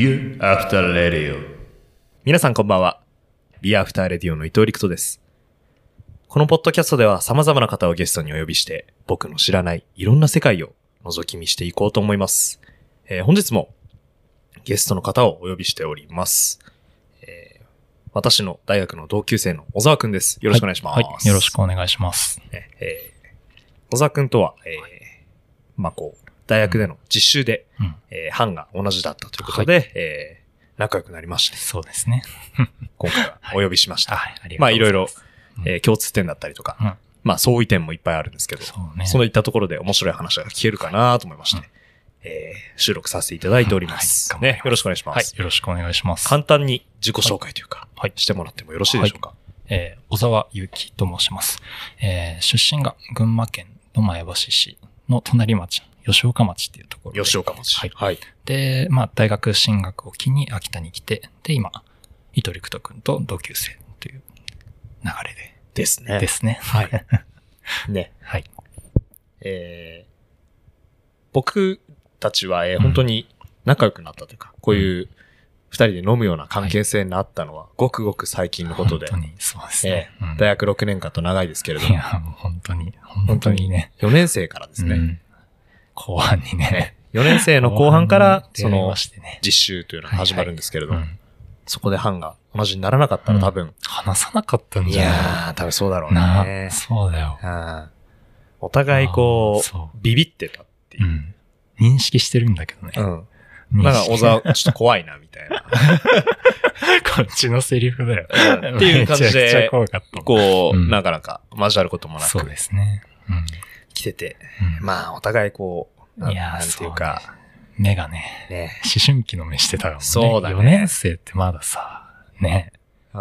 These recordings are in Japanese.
Beer After Radio 皆さんこんばんは。ビアフターレディオの伊藤陸斗です。このポッドキャストでは様々な方をゲストにお呼びして、僕の知らないいろんな世界を覗き見していこうと思います。えー本日もゲストの方をお呼びしております。えー私の大学の同級生の小沢くんです。よろしくお願いします。はい、はいよろしくお願いします。ねえー小沢くんとは、えーまあこう、大学での実習で、うん。えー班が同じだったということで、えー仲良くなりまして、そうですね。今回はお呼びしました。はい、ありまあいろいろがとうございます。、うんえー共通点だったりとか、うんまあ相違点もいっぱいあるんですけど、そうね。そういったところで面白い話が聞けるかなと思いまして、うんえー収録させていただいております。はいね、よろしくお願いします。、はいよろしくお願いします。簡単に自己紹介というか、はいしてもらってもよろしいでしょうか？えー小沢祐樹と申します。えー出身が群馬県の前橋市の隣町、吉岡町っていうところで。吉岡町。はい。はい。で、まあ、大学進学を機に秋田に来て、で、今、伊藤陸斗くんと同級生という流れでですね。ですね。はい。ね。はい。えー僕たちは、えー本当に仲良くなったというか、こういう二人で飲むような関係性になったのは、ごくごく最近のことで、本当に、そうですえね。うんー大学6年間と長いですけれども、いや、もう本当に、本当にね。4年生からですね、うん後半にね。4年生の後半から、その実習というのが始まるんですけれども、うんそこで班が同じにならなかったら多分、話さなかったんいじゃない？やー、多分そうだろうなね。そうだよ。うんお互いこうう、ビビってたっていうう。ん。認識してるんだけどね。うん。なんか小沢、ちょっと怖いな、みたいな。こっちのセリフだよ。うんっていう感じで。こう、うんなかなか交わることもなそうくですね。うん来てて、うんまあ、お互いこう、いやーなんていうか、目がね、ね。思春期の目してたからね。そうだね4年生ってまださ、ね、う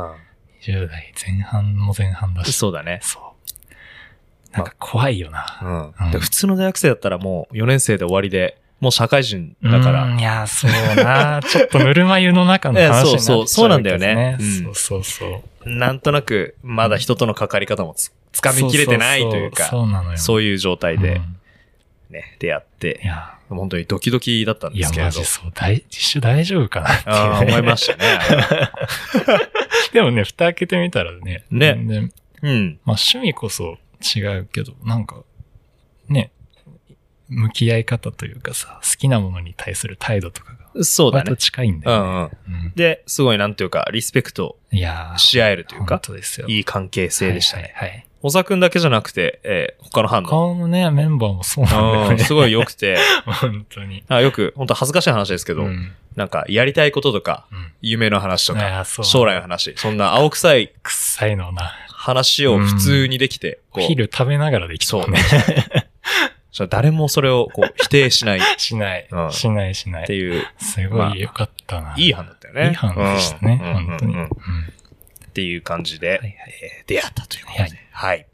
20代前半も前半だん。し。そうだね。そう。なんか怖いよな。うん。で普通の大学生だったらもう4年生で終わりで、もう社会人だかうら、んいや、そうな。ちょっとぬるま湯の中の話になっちゃうけど、そうそうそうなんだよねうんそうそうそう。なんとなく、まだ人との関わり方もつつかみきれてないというか、そういう状態でうんね、出会っいて、や、本当にドキドキだったんいや、ですけれどマジ。そう。大、実習大丈夫かなっていう、ね。思いましたね。でもね、蓋開けてみたらね。ね全然うん。まあ趣味こそ違うけど、なんか、ね、向き合い方というかさ、好きなものに対する態度とかが、そうだね。近いんだよね。うんうん。うんで、すごいなんていうか、リスペクトいやーし合えるというか本、当ですよ。いい関係性でしたね。はいはいはい。小沢くんだけじゃなくて、えー他の班の、他のね、メンバーもそうなんだよね。うんすごい良くて、本当に。あよく、本当恥ずかしい話ですけど、うん。なんか、やりたいこととか、うん。夢の話とか、将来の話、そんな青臭い臭いのな。話を普通にできて、こう、昼食べながらできそうね。そしたら誰もそれをこう否定しないっしないうん。しないしない。ていう、すごい良かったな。いい班だったよね。いい班でしたね。うん本当に。うんうんうんっていう感じで、はいはい。えー出会ったということで。はい。はい。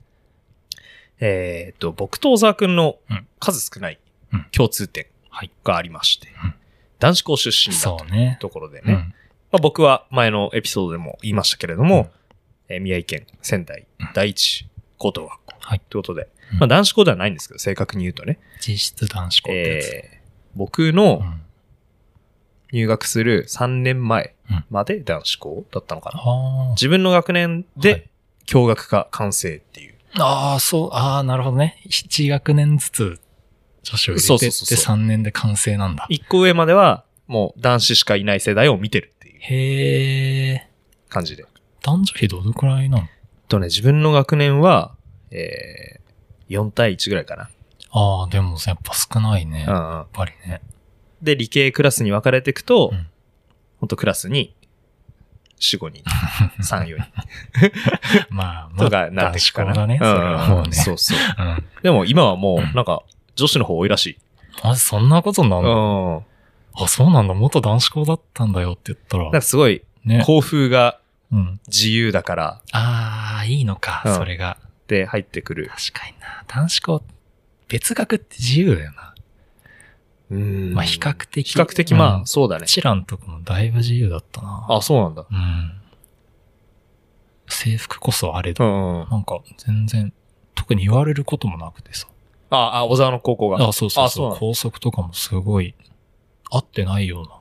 えーっと、僕と小沢くんのうん。数少ないうん。共通点はい。がありまして、うん。男子校出身だという。ところでね、うん。まあ、僕は前のエピソードでも言いましたけれども、えー宮城県仙台第一高等学校はい。ということで、うん。まあ男子校ではないんですけど、正確に言うとね、実質男子校ってやつ。えー僕のうん入学する3年前うんまで男子校だったのかな。あ自分の学年はいで共学科完成っていう。あ。ああ、そう、ああ、なるほどね。7学年ずつ女子を入れてってそうそうそう3年で完成なんだ。1個上まではもう男子しかいない世代を見てるっていうへえ。感じで。男女比どのくらいなの？とね、自分の学年は、えー、4対1ぐらいかな。ああ、でもやっぱ少ないね。やっうんうん。ぱりね。で、理系クラスに分かれていくと、うんほんとクラスに4、5人、3、4 人まあ、まとあ、かなっていくかな。男子校だね。それはもうね。そうそう。うん。でも今はもうなんか、女子の方多いらしい。マジそんなことになるうん。のあ、そうなんだ。元男子校だったんだよって言ったらなんか。すごい、ね。校風がうん。自由だから、ああ、いいのか、うんそれが。で入ってくる。確かにな。男子校、別学って自由だよな。うんまあ比較的。比較的まあ、うんそうだね。チランとかもだいぶ自由だったな。あ、そうなんだ。うん。制服こそあれうど、んうん。なんか全然、特に言われることもなくてさ。あ、あ、小沢の高校が。あ、そうそうそう。あそうなの校則とかもすごい、合ってないような。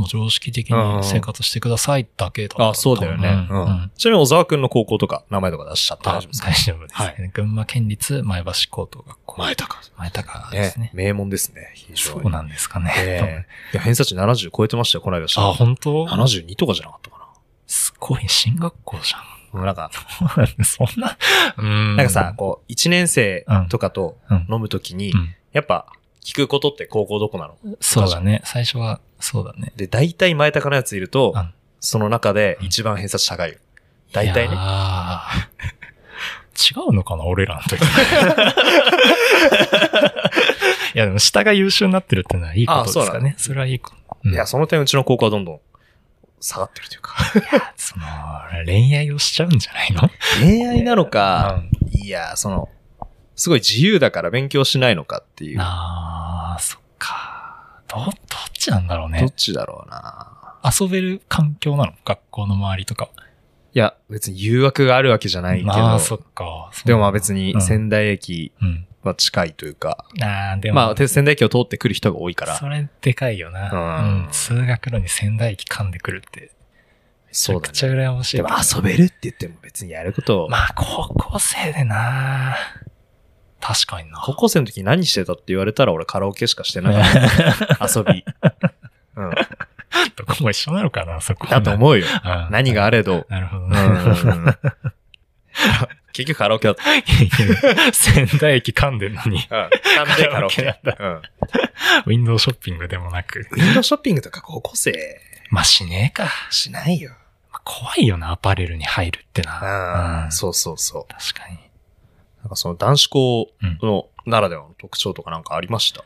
もう常識的うんに生活してくださいだけだった。あ、そうだよね。うん。ちなみに小沢くんの高校とか、名前とか出しちゃって大あ丈夫ですか？大丈夫です、はね群馬県立前橋高等学校。前高。前高ですね。名門ですね。そうなんですかね。ええいや、偏差値70超えてましたよ、この間あ、本当？72とかじゃなかったかすごい、進学校じな。なんか、ゃん。そんな、うん。なんかさ、こう、1年生とかとうん飲むときにう、ん、やっぱ、聞くことって高校どこなの？そうだね。最初は、そうだね。で、大体前高のやついるとうん、その中で一番偏差値高いよ。大体ね。ね。違うのかな俺らの時。いや、でも下が優秀になってるってのはいいことですかね。それはいいこと。うんいや、その点うちの高校はどんどん下がってるというか。その、恋愛をしちゃうんじゃないの？恋愛なのか、ういや、その、すごい自由だから勉強しないのかっていう。あー、そっか。ど、どっちなんだろうどっね。ちだろうな。遊べる環境なの？学校の周りとか。いや、別に誘惑があるわけじゃないけど、まあ、そっか。でもまあ別にうん仙台駅うん。は近いというか、あー、でも。まあ仙台駅を通ってくる人が多いから、それでかいよな。うんうん。通学路に仙台駅噛んでくるって。めちそうだゃくちゃね。羨ましいわ。でも遊べるって言っても別にやることを、まあ、高校生でな確かにな。高校生の時何してたって言われたら俺カラオケしかしてなかった。遊び。うん。どこも一緒なのかな、そこは。だと思うよ。うん何があれど。なるほどうんね。結局カラオケだった。仙台駅噛んでんのに、うん。なんでカラオケカラオケうん。ウィンドウショッピングでもなく。ウィンドウショッピングとか高校生まあ、しねえか。しないよ。まあ怖いよな、アパレルに入るってな。うんそうそうそう。確かに。かその男子校のならではの特徴とかなんかありました、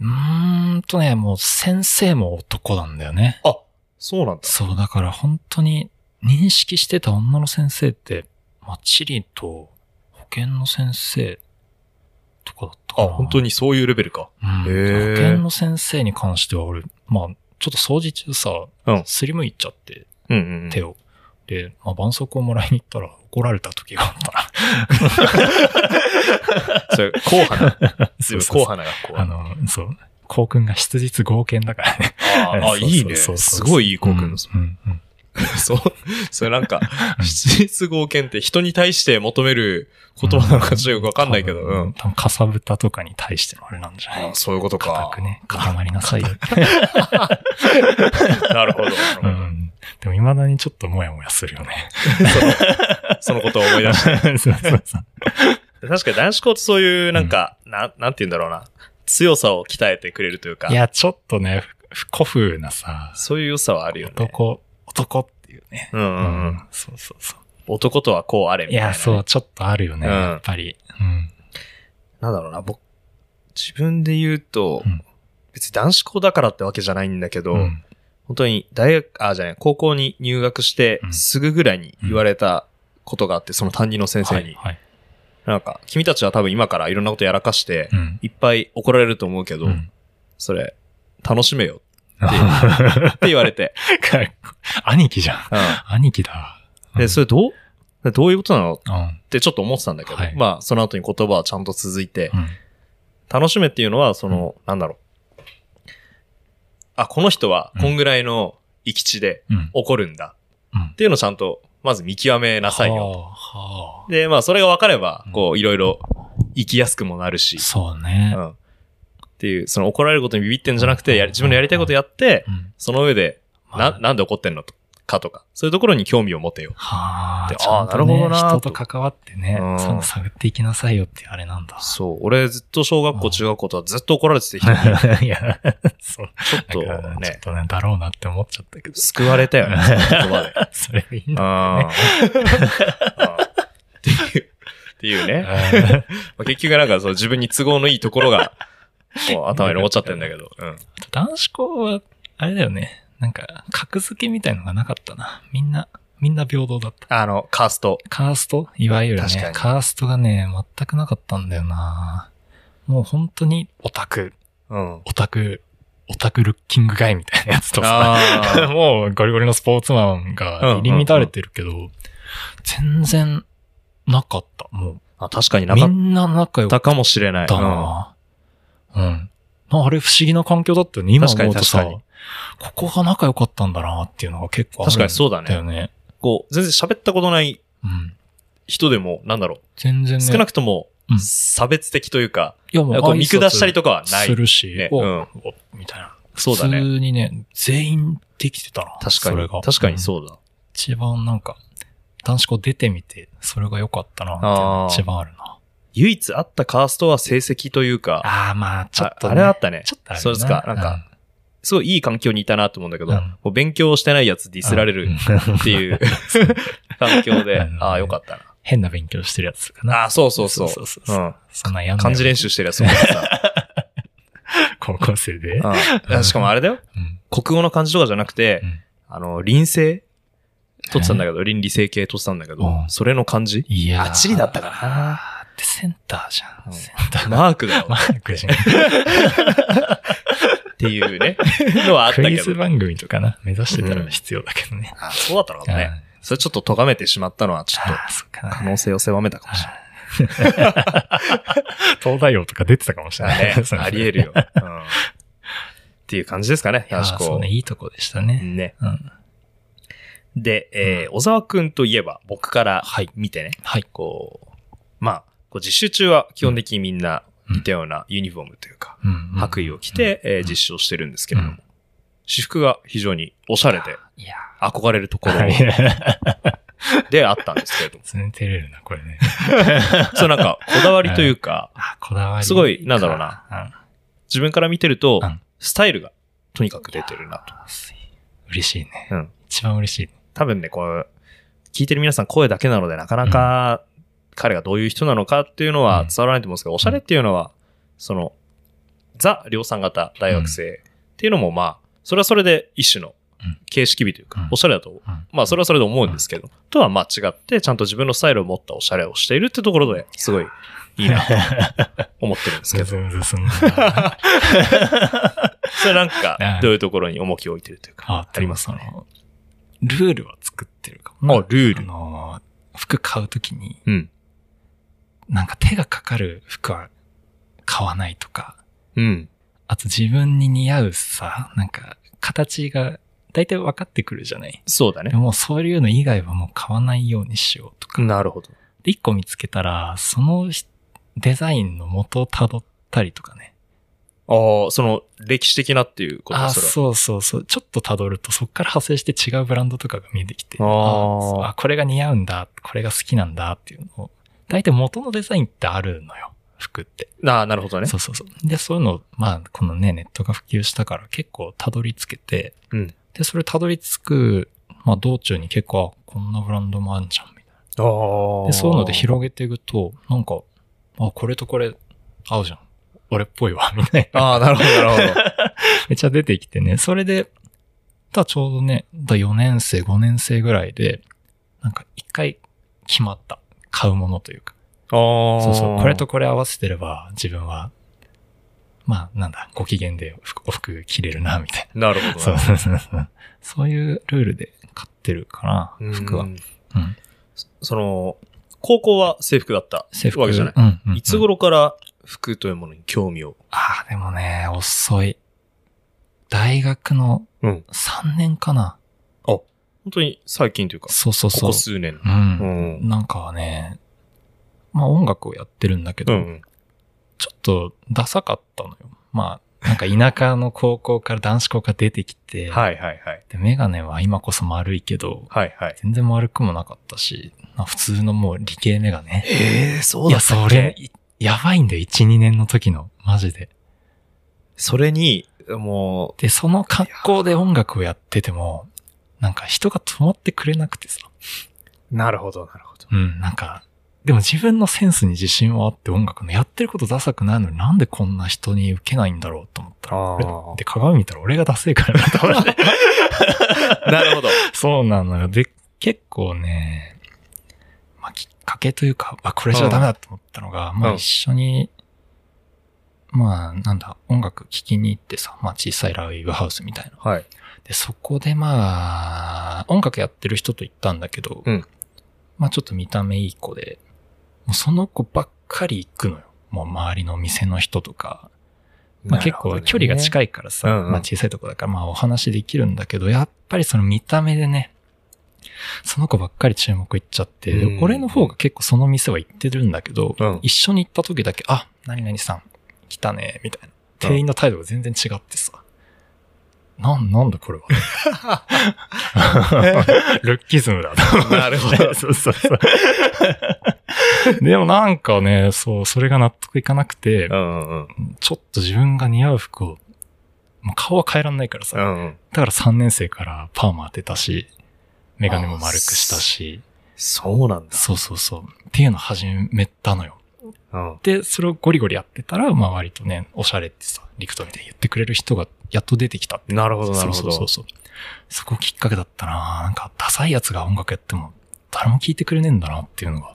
うーんとね、もう先生も男なんだよね。あ、そうなんだ。そう、だから本当に認識してた女の先生って、まあ、チリと保健の先生とかだったかあ、な。本当にそういうレベルか。うん。保健の先生に関しては俺、まあ、ちょっと掃除中さ、うんすりむいちゃって、うんうんうん。手を。で、まあ、絆創膏をもらいに行ったら怒られた時があったな。それ、硬派な。そうそうそう硬派な学校。あの、そう。校訓が質実合憲だからね。あ あ、いいね。すごいいい校訓です。うんうんうんそう。それなんか、うん質実合憲って人に対して求める言葉なのかちょっとよくわかんないけど、多分うん。多分、かさぶたとかに対してのあれなんじゃない？あそういうこと固か。くね、固まりなさいよ。なるほど。なるほどうん。でも未だにちょっともやもやするよね。そのことを思い出して。そうそうそう。確かに男子校ってそういう、なんか、なん、なんて言うんだろうな。強さを鍛えてくれるというかい、や、ちょっとね、ふ古風なさ、そういう良さはあるよね。男、男っていうね。うんうんうん。そうそうそう。男とはこうあれみたいなね、いや、そう、ちょっとあるよね、うんやっぱり。うん。なんだろうな、僕、自分で言うと、うん別に男子校だからってわけじゃないんだけど、うん本当に大学、あ、じゃない、高校に入学してう、んすぐぐらいに言われたことがあって、その担任の先生に、はいはい。なんか、君たちは多分今からいろんなことやらかして、うん。いっぱい怒られると思うけど、うんそれ、楽しめよか って言われて、兄貴じゃん。う兄貴だ。ん。で、それどうどういうことなの？っうん。てちょっと思ってたんだけど、はいまあ、その後に言葉はちゃんと続いて、うん。楽しめっていうのは、その、なんだろう。あ、この人は、こんぐらいの行き地でうん。怒るんだ。うんっていうのをちゃんと、まず見極めなさいよ。で、まあ、それが分かればうん、こう、いろいろ生きやすくもなるし、そうねう。ん。っていう、その怒られることにビビってんじゃなくて、やり自分のやりたいことやって、うん。その上で、まあな、なんで怒ってんのとかとか、そういうところに興味を持てよ。はあ、ねあーなるほどな人と関わってねうん、探っていきなさいよってあれなんだ。そう。俺ずっと小学校、うん中学校とはずっと怒られてて人に、いや、そう。ちょっとなんかちょっね、とね、だろうなって思っちゃったけど。救われたよね、言葉で。それがいいんだね。あ。っていう、っていうね。うん まあ結局なんかそう自分に都合のいいところが、頭に残っちゃってんだけど。うん。男子校は、あれだよね。なんか、格付けみたいのがなかったな。みんな、みんな平等だった。あの、カースト。カースト？いわゆるねカーストがね、全くなかったんだよな。もう本当にオタク、うん。オタク、オタクルッキングガイみたいなやつとさ、あ もうゴリゴリのスポーツマンが入り乱れてるけど、全然なかった。もあ。確かにう、なかっみんな仲良かたったかもしれない。うんな。うん。なあれ不思議な環境だったよね。今思うとさ、確かにここが仲良かったんだなっていうのが結構あるん確かにそうだねだよね。こう、全然喋ったことないうん。人でも、なんだろ全然う、ね。少なくともうん、差別的というか、いやもこう見下したりとかはかないするし、おねうんおみたいな。そうだね普通にね、全員できてたな。確かに、それが確かにうんそうだ。一番なんか、男子校出てみて、それが良かったなって一番あるな。唯一あったカーストは成績というか、ああ、まあ、ちょっと、あね。あれはあったね。ちょっとあるなそうですか。なんか、すごいいい環境にいたなと思うんだけど、うんもう勉強してないやつディスられるっていう 環境で、うんああ、よかった変な勉強してるやつかな。な。ああ、そうそうそう。そうそうそううん。そんなんやんない。漢字練習してるやつも。高校生で？うんしかもあれだよ。うん。国語の漢字とかじゃなくて、うんあの、臨生取ってたんだけど、倫理整形取ってたんだけど、うんそれの漢字？いやーあ地理だったかなってセンターじゃ。うんんセンター。マークだよ。マークじゃん。っていうね、のはあったクイけど。ズ番組とかな、目指してたら必要だけどね。あそうだったのかもね。うんそれちょっと咎めてしまったのは、ちょっと可能性を狭めたかもしれない。東大王とか出てたかもしれない。ね、あり得るよ。うんっていう感じですかね、いやー男子校そうね、。いいとこでしたね。ね。うん。で、えー小沢くんといえば、僕からはい見てね、はい。こう、まあ、こう実習中は基本的にみんな似たようなユニフォームというか、白衣を着て、えー実習をしてるんですけれども、うん私服が非常におしゃれで憧れるところー。であったんですけれども、全然照れるな、これね。そうなんかこだわりというか。すごいなんだろうなな。自分から見てるとうん、スタイルがとにかく出てるなと。嬉しいね。うん。一番嬉しい。多分ね、こう、聞いてる皆さん声だけなので、なかなか彼がどういう人なのかっていうのはうん。伝わらないと思うんですけど、おしゃれっていうのは、その、ザ量産型大学生っていうのも、まあ、それはそれで一種のうん。形式美というかうん、おしゃれだと、うん。まあ、それはそれで思うんですけど、とはまあ違って、ちゃんと自分のスタイルを持ったおしゃれをしているってところで、すごいいいなと思ってるんですけど、ずんずんな。それなんかうん、どういうところに重きを置いてるというか、あ、ありますかね？ルールは作ってるかもな。あルール。あの、服買うときに、うん。なんか手がかかる服は買わないとか、うん。あと自分に似合うさ、なんか形が大体分かってくるじゃない？そうだね。でもそういうの以外はもう買わないようにしようとか。なるほど。で、一個見つけたら、そのデザインの元を辿ったりとかね。ああ、その、歴史的なっていうこと？あ、それはそうそうそう。ちょっと辿ると、そっから派生して違うブランドとかが見えてきて、ああ、これが似合うんだ、これが好きなんだっていうのを、大体元のデザインってあるのよ。服って。ああ、なるほどね。そうそうそう。で、そういうの、まあ、このね、ネットが普及したから結構辿り着けて、うん。で、それ辿り着く、まあ、道中に結構、あこんなブランドもあるじゃん、みたいああな。で、そういうので広げていくと、なんか、あ、これとこれ合うじゃん。俺っぽいわ、みたいな。ああ、なるほど、なるほど。めっちゃ出てきてね、それで、ただちょうどね、だ4年生、5年生ぐらいで、なんか一回決まった。買うものというか。ああ。そうそう。これとこれ合わせてれば、自分は、まあ、なんだ、ご機嫌で服お服着れるな、みたいなるほな。ど。そうそうそうそう。そういうルールで買ってるかうんな、服は。うん。その、高校は制服だった制服わけじゃない？うんうんうんいつ頃から服というものに興味を？ああ、でもね、遅い。大学のうん。3年かな。本当に最近というか、こそうそうそう。こ数年。う。うんん。なんかね、まあ音楽をやってるんだけど、うん。ちょっとダサかったのよ。まあ、なんか田舎の高校から男子校から出てきて、はいはいはい。で、メガネは今こそ丸いけど、はいはい。全然丸くもなかったし、まあ普通のもう理系メガネ。ええ、そいや、それ、いやばいんだよ、1、2年の時の。マジで。それに、もで、その格好で音楽をやってても、なんか人が止まってくれなくてさ。う、なるほどなるほど。うん、なんか、でも自分のセンスに自信はあって音楽のやってることダサくないのになんでこんな人に受けないんだろうと思ったら、で、鏡見たら俺がダセいからなと思って。なるほど。そうなのよ。で、結構ね、まあ、きっかけというか、あ、これじゃダメだと思ったのが、まあうん一緒に、まあなんだ、音楽聴きに行ってさ、まあ小さいライブハウスみたいな。はい。で、そこでまあ、音楽やってる人と行ったんだけど、うんまあちょっと見た目いい子で、もうその子ばっかり行くのよ。もう周りの店の人とか、まあ結構距離が近い。いからさ、うんうんまあ小さいとこだからまあお話できるんだけど、やっぱりその見た目でね、その子ばっかり注目いっちゃって、でうん俺の方が結構その店は行ってるんだけど、うん一緒に行った時だけ、あ、何々さん来たね、みたいな。店員の態度が全然違ってさ。なん、なんだこれは。ルッキズムだ。なるほど そうそうそう。でもなんかね、そう、それが納得いかなくて、うんうんちょっと自分が似合う服を、もう顔は変えらんないからさ、うん。うん。だから3年生からパーマ当てたし、メガネも丸くしたし、そうなんだ。そうそうそう。っていうの始めたのよ。うん。で、それをゴリゴリやってたら、まあ割とね、おしゃれってさ、リクトみたいに言ってくれる人がやっと出てきたって。なるほど、なるほどそうそう。そうそう。そこきっかけだったななんか、ダサいやつが音楽やっても、誰も聞いてくれねえんだなっていうのが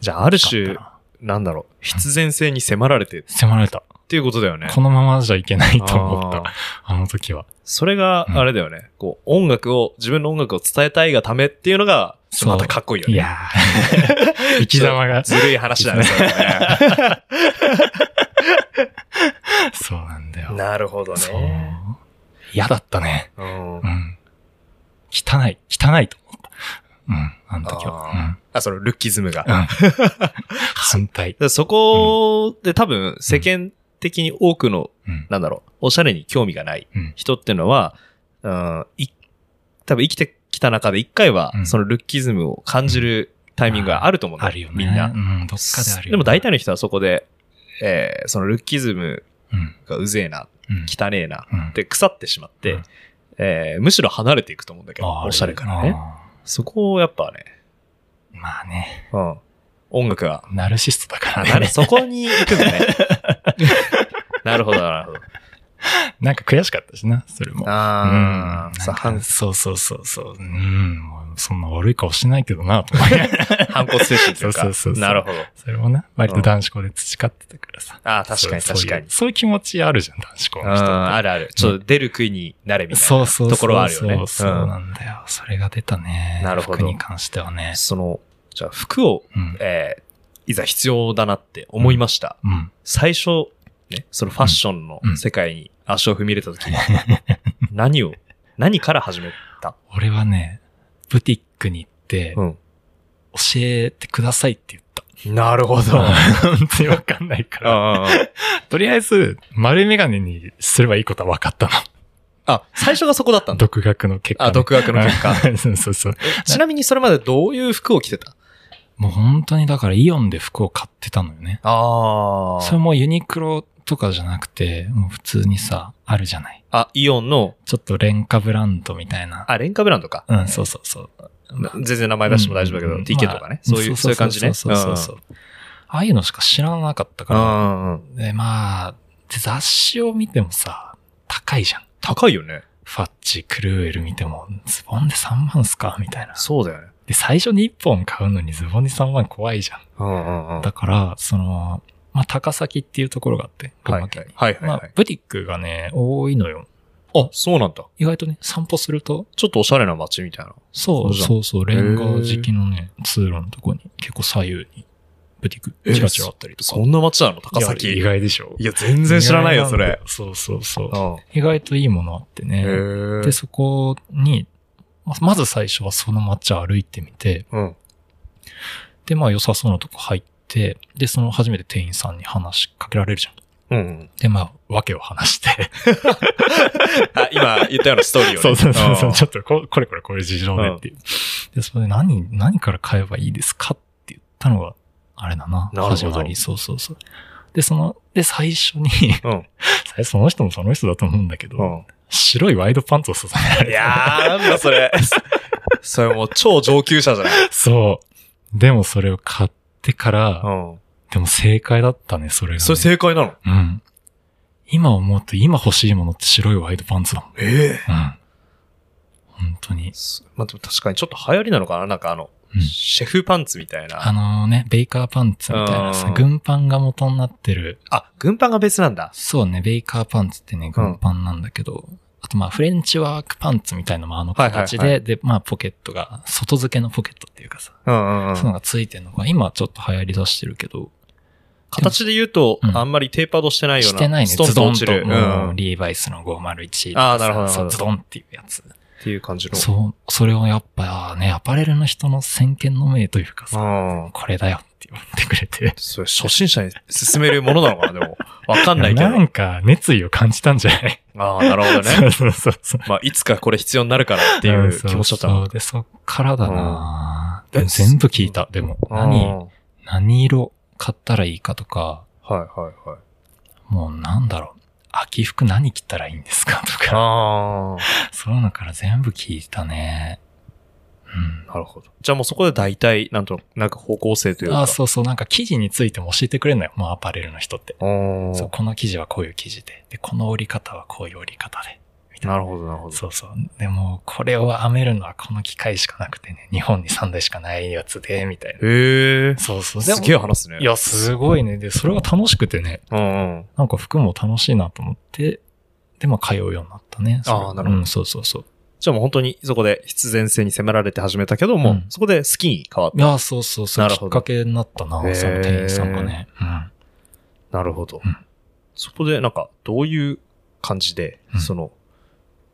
じゃあ、あるあ種ななんだろう、必然性に迫られてっ迫られた。ていうことだよね。このままじゃいけないと思った。あの時は。それが、あれだよね。こう、音楽を、自分の音楽を伝えたいがためっていうのが、またかっこいいよね。いやー 生き様が。ずるい話だね、それね。そうなんだよ。なるほどね。。嫌だったね。うんう。ん。汚い、汚いと思った。うん、あの時は。うん。あ、そのルッキズムが。うん。反対。でそこで多分世間的に多くの、うん。なんだろう、おしゃれに興味がないうん。人っていうのは、うん、い、多分生きてきた中で一回はう、んそのルッキズムを感じるタイミングがあると思うんだあるよね。みんなう。ん、どっかであるよ、ね。でも大体の人はそこで、えーそのルッキズムうん。がうぜえな、うん。汚えな、うんで腐ってしまって、うんえーむしろ離れていくと思うんだけど、おしゃれからね。。あそこをやっぱね、ーまあね、うん、音楽が、ナルシストだからね。そこに行くのね。なるほど、なるほど。なんか悔しかったしな、それも。ああ、うんそうそうそうそう。うん、そんな悪い顔してないけどな、と思って。反骨精神とか。そうそうそうそうなるほど。それもね、割と男子校で培ってたからさ。ああ、確かにそう確かに。そういうそういう気持ちあるじゃん、男子校うん、の人って。あるある。ちょっと出る杭になれみたいなそうそうそう。ところはあるよね。そうそううんなんだよ。それが出たね。なるほど服に関してはね。その、じゃあ服を、うん。えーいざ必要だなって思いました。うん。最初、ね、そのファッションの世界に足を踏み入れた時に、何を、何から始めた？俺はね、ブティックに行って、うん。教えてくださいって言った。なるほど。本当にわかんないから。あ とりあえず、丸メガネにすればいいことは分かったの。あ、最初がそこだったんだ。独学の結果、あ、独学の結果。そうそうそう。ちなみにそれまでどういう服を着てた？もう本当にだからイオンで服を買ってたのよね。あそれもユニクロとかじゃなくて、もう普通にさ、あるじゃない。あ、イオンの、ちょっと廉価ブランドみたいな。あ、レンカブランドか。うん、そうそうそう。全然名前出しても大丈夫だけど、うん TK とかね。そういう、そういう感じね。そうそうそうそう。ああいうのしか知らなかったから。うんで、まあ、で雑誌を見てもさ、高いじゃん。高いよね。ファッチ、クルーエル見ても、ズボンで3万っすか？みたいな。そうだよね。で、最初に1本買うのにズボンで3万怖いじゃん。うんうんうん。だから、その、まあ、高崎っていうところがあって、群はいはい馬県に。はいはいはい。、まあブティックがね、多いのよ。あ、そうなんだ。意外とね、散歩すると、ちょっとおしゃれな街みたいな。そうそうそうそう、レンガ敷きのね、通路のとこに結構左右にブティックチラチラあったりとか。そんな街なの？高いや意崎。外でしょいや、全然知らないよ、それ。。そうそうそうう。ん。意外といいものあってね。へで、そこに、ままず最初はその街歩いてみて、うん。で、まあ良さそうなとこ入って、で、その初めて店員さんに話しかけられるじゃん。うん。で、まあ、わけを話して。あ、今言ったようなストーリーをね。そうそうそうそう、んちょっとここれこれこういう事情でっていう。で、それで何、何から買えばいいですかって言ったのが、あれだな。なるほど始まり、そうそうそう。で、その、で、最初に、うん。最初その人もその人だと思うんだけど、うん。白いワイドパンツを勧められて。いやー、なんだそれ。それもう超上級者じゃない。そう。でもそれを買ってから、うん。でも正解だったね、それが、ね。それ正解なの？うん。今思うと今欲しいものって白いワイドパンツだもん。ええ。うん。本当に。まあ、でも確かにちょっと流行りなのかな？なんかあの、うんシェフパンツみたいな。あのね、ベイカーパンツみたいなさうん、軍パンが元になってる。あ、軍パンが別なんだ。そうね、ベイカーパンツってね、軍パンなんだけど、あとまあ、フレンチワークパンツみたいなのもあの形で、はいはいはで、まあ、ポケットが、外付けのポケットっていうかさ、うんうんうん。そういうのがついてるのが、今ちょっと流行り出してるけど、形で言うと、うんあんまりテーパードしてないような。してないね。ズドンと。ううんリーバイスの501とかさ。あーなるほどズドンっていうやつ。ていう感じの。そう、それをやっぱね、アパレルの人の先見の明というかさ、うん。これだよって言ってくれて。それ初心者に勧めるものなのかなでも。わかんないけど。なんか熱意を感じたんじゃない？ああ、なるほど そうね。そうそうそう。まあ、いつかこれ必要になるからっていう気持ちだったの。そうで、そっからだな、全部聞いた。でも、何、うん何色買ったらいいかとか、はいはいはい。もうなんだろう。秋服何着たらいいんですか？とか、あそういうのから全部聞いたね。うん。あ、なるほど。じゃあもうそこで大体、なんと、なんか方向性というか。あ、そうそう、なんか記事についても教えてくれるのよ。もうアパレルの人って。うんそう、この記事はこういう記事で。で、この折り方はこういう折り方で。みたいな。なるほど、なるほど。そうそう。でも、これを編めるのはこの機械しかなくてね、日本に3台しかないやつで、みたいな。へえ。そうそう。すげえ話すね。いや、すごいね。で、それが楽しくてね、うんうん。なんか服も楽しいなと思って、で、まあ、通うようになったね。あーなるほどうん、そうそうそう。じゃあもう本当にそこで必然性に迫られて始めたけども、うんそこで好きに変わっいや、そうそうそう。なるほどきっかけになったな、その店員さんがね。うん。た。なるほど。うんそこでなんか、どういう感じで、うんその、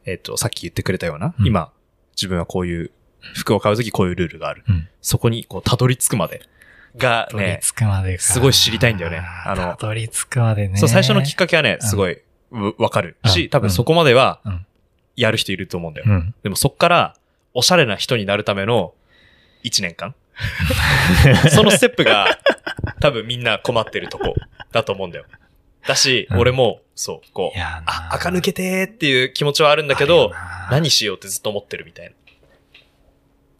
えっ、と、さっき言ってくれたような、うん今、自分はこういう、服を買うときこういうルールがある。うん。そこに、こう、たどり着くまで。がね、たどり着くまでか。すごい知りたいんだよねあのたどり着くまでね。そう、最初のきっかけはね、うんすごい、うわかるし、うん多分そこまではうん、やる人いると思うんだよ。うん。でもそっから、おしゃれな人になるための1年間 そのステップが、多分みんな困ってるとこだと思うんだよ。だし、うん俺も、そう、こうあ、垢抜けてーっていう気持ちはあるんだけど、何しようってずっと思ってるみたい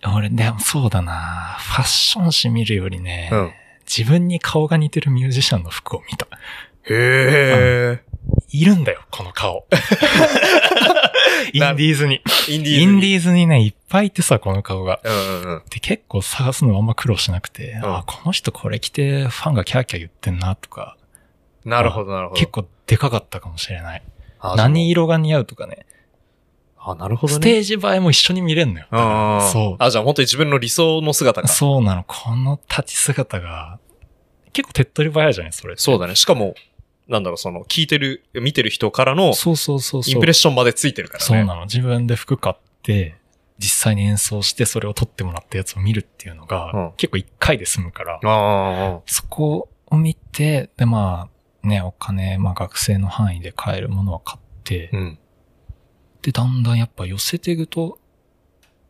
俺、でもそうだなファッション誌見るよりね、な。うん。自分に顔が似てるミュージシャンの服を見た。へいるんだよ、この顔。インディーズに。ー。インディーズ。インデーィーズにね、いっぱいいてさ、この顔が。うんうんうん。で、結構探すのあんま苦労しなくて、んあ、この人これ着てファンがキャーキャー言ってんなとか、なるほどなるほど。結構でかかったかもしれない。あ何色が似合うとかね。あ、なるほどね。ステージ映えも一緒に見れんのよ。ああ。そうあ、じゃあ本当に自分の理想の姿が。そうなの。この立ち姿が、結構手っ取り早いじゃないそれ。そうだね。しかも、なんだろう、その、聞いてる、見てる人からの、そうそうそう。インプレッションまでついてるからね。そうなの。自分で服買って、実際に演奏してそれを撮ってもらったやつを見るっていうのが、うん結構一回で済むから、あそこを見て、で、まあ、ね、お金、まあ学生の範囲で買えるものは買って、あ。うん。で、だんだんやっぱ寄せていくと、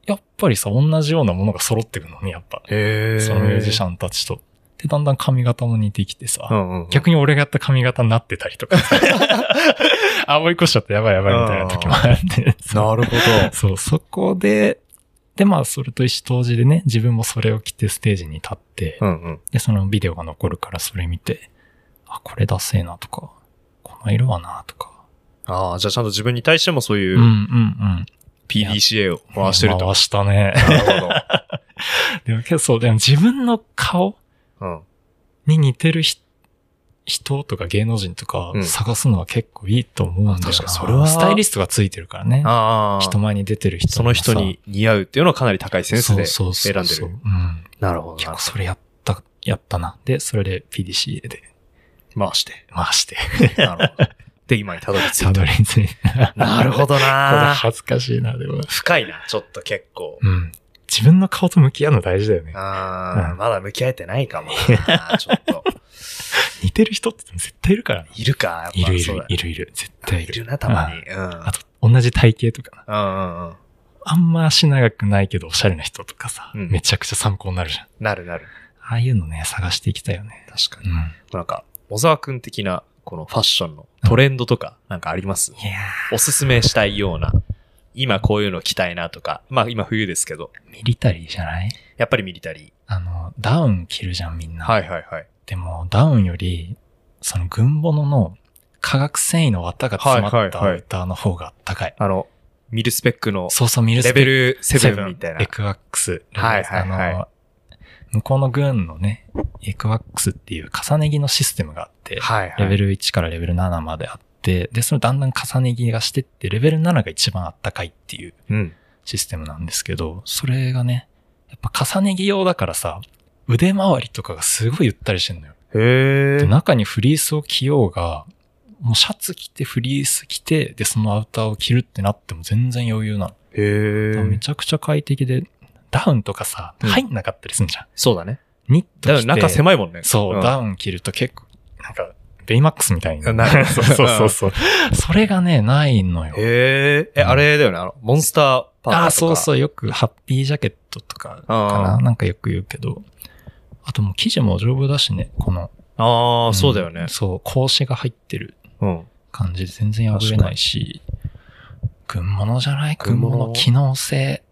やっぱりさ、同じようなものが揃ってくるのね、やっぱ。そのミュージシン。ャンたちと。で、だんだん髪型も似てきてさ、うんうんうん。逆に俺がやった髪型になってたりとか。あ、追い越しちゃった、やばいやばいみたいな時もあって。なるほそう、そこで、で、まあ、それと一当時でね、自分もそれを着てステージに立って、ど。うんうん。で、そのビデオが残るからそれ見て、あ、これダセーなとか、この色はなとか。ああ、じゃあちゃんと自分に対してもそういうんうんううん PDCA を回してると。回したね。なるほど。でもけどそう、でも自分の顔うん。に似てる人人とか芸能人とかうん探すのは結構いいと思うんだよな。確かにそれはスタイリストがついてるからね。ああ。人前に出てる人その人に似合うっていうのはかなり高いセンスでそうそう選そうんでる。うん。なるほど。結構それやった、やったな。で、それで PDCA で回して。回して、なるほど。で、今にたどり着いた。たどり着いた。なるほどな 恥ずかしいな、でも。深いな、ちょっと結構。うん。自分の顔と向き合うの大事だよね。ああ、うんまだ向き合えてないかもな。ちょっと。似てる人って絶対いるからね。いるか、やっぱ。いるいるいるいる。絶対いる。いるな、たまに。うん。あと、同じ体型とかな。うんうんうん。あんま足長くないけどおしゃれな人とかさ、うんめちゃくちゃ参考になるじゃん。なるなる。ああいうのね、探していきたいよね。確かに。うん。なんか、小沢くん的な、このファッションのトレンドとか、なんかあります？おすすめしたいような、今こういうの着たいなとか、まあ今冬ですけど、ー、ミリタリーじゃない？やっぱりミリタリあの、ダウン着るじゃん、みんー。な。はいはいはい。でも、ダウンより、その軍物の化学繊維の綿が詰まったウターの方が高い。あの、ミルスペックのそうそう、ミルスレペベル7みたいなエ。クワックス。はいはいはいあの、向こうの軍のね、エクワックスっていう重ね着のシステムがあって、はいはい。レベル1からレベル7まであって、で、そのだんだん重ね着がしてって、レベル7が一番あったかいっていううん。システムなんですけど、それがね、やっぱ重ね着用だからさ、腕周りとかがすごいゆったりしてんのよ。へえ。で中にフリースを着ようが、もうシャツ着てフリース着て、で、そのアウターを着るってなっても全然余裕なの。へえ。めちゃくちゃ快適で、ダウンとかさ、うん入んなかったりすんじゃん。そうだね。ニット着て。だから中狭いもんね。そう、んダウン着ると結構、なんか、ベイマックスみたいに なるそうそうそうそう。それがね、ないのよ。へえ。え、うんあれだよね。あの、モンスターパーカーとか。ああ、そうそう、よくハッピージャケットとかかなあーなんかよく言うけど。あともう生地も丈夫だしね、この。ああ、そうだよねん。そう、格子が入ってるうん。感じで全然破れないし。軍物じゃない？軍軍物物機能性。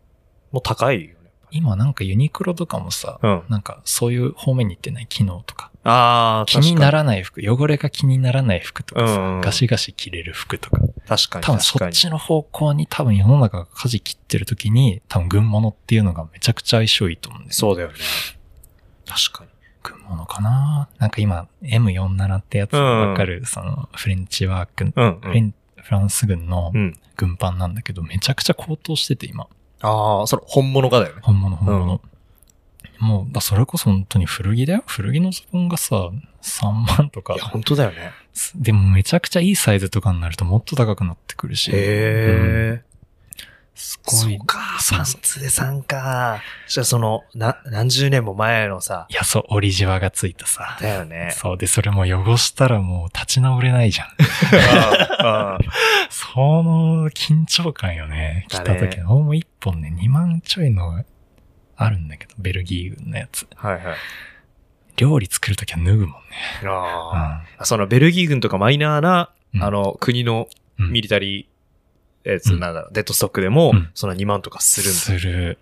もう高い？今なんかユニクロとかもさ、うん。なんかそういう方面に行ってない？機能とか。ああ、気になららない服、汚れが気にならない服とかさ、うんうんガシガシ着れる服とか。確かに。多分そ。っちの方向に多分世の中が舵切ってる時に、多分軍物っていうのがめちゃくちゃ相性いいと思うんですよ。そうだよね。確かに。軍物かな？なんか今 M47 ってやつうんわかる、そのフレンチワーク、うん。フレンフランス軍のうん。軍パンなんだけど、めちゃくちゃ高騰してて今。ああ、それ本物がだよね。本物本物。もう、だそれこそ本当に古着だよ。古着のズボンがさ、3万とかいや、。本当だよね。でもめちゃくちゃいいサイズとかになるともっと高くなってくるし。へえ。すごい。そうか、パンツで3か。じゃあその、な、何十年も前のさい、や、そう、オリジワがついたさ。だよね。そうで、それも汚したらもう立ち直れないじゃん。ああ その緊張感よね。来た時の。もう一本ね、2万ちょいのあるんだけど、ベルギー軍のやつ。はいはい。料理作るときは脱ぐもんね。ああ。そのベルギー軍とかマイナーな、うんあの、国のうんミリタリー、やつ、うんなんだろう、デッドストックでもうん、その2万とかするんだ。する。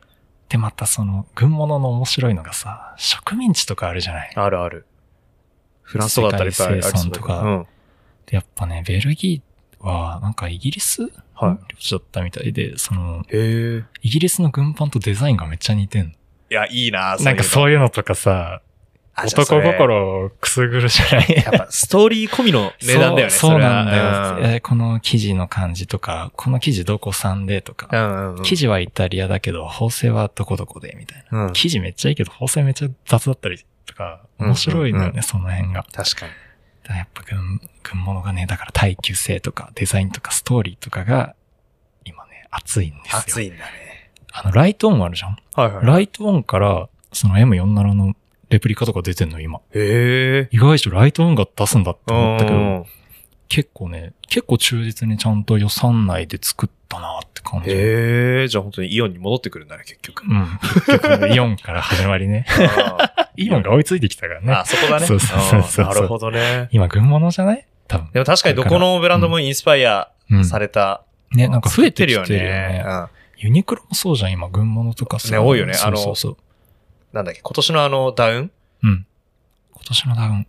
で、またその、軍物の面白いのがさ、植民地とかあるじゃない。あるある。フランスとかだったらいっぱいありそうとかうん。で、やっぱね、ベルギーは、なんかイギリスはい領地だったみたいで、その。イギリスの軍パンとデザインがめっちゃ似てんの。いや、いいななんかうそういうのとかさ、男心をくすぐるじゃないやっぱストーリー込みの値段だよね、そうそうなんだよ、うんえーこの記事の感じとか、この記事どこ産でとか、うんうんうん。記事はイタリアだけど、縫製はどこどこでみたいな。うん。記事めっちゃいいけど、縫製めっちゃ雑だったりとか、面白いんだよね、うんうんその辺が。確かに。だやっぱ軍、軍物がね、だから耐久性とかデザインとかストーリーとかが、今ね、熱いんですよ。熱いんだね。あの、ライトオンあるじゃん？はいはい。ライトオンから、その M47 のレプリカとか出てんの、今。へえ。意外とライトオンが出すんだって思ったけど、うん結構ね、結構忠実にちゃんと予算内で作ったなって感じ。へえ。じゃあ本当にイオンに戻ってくるんだね、結局。うん。結局、イオンから始まりね。イオンが追いついてきたからね。あ、そこだね。そうそうそうそううんなるほどね。今、軍物じゃない？多分。でも確かにどこのブランドもインスパイアうんされた。ね、なんか増えてるよね。うんユニクロもそうじゃん、今、軍物とかさ。ね多いよねそうそうそう。なんだっけ、今年のあのダウン？うん。今年のダウン、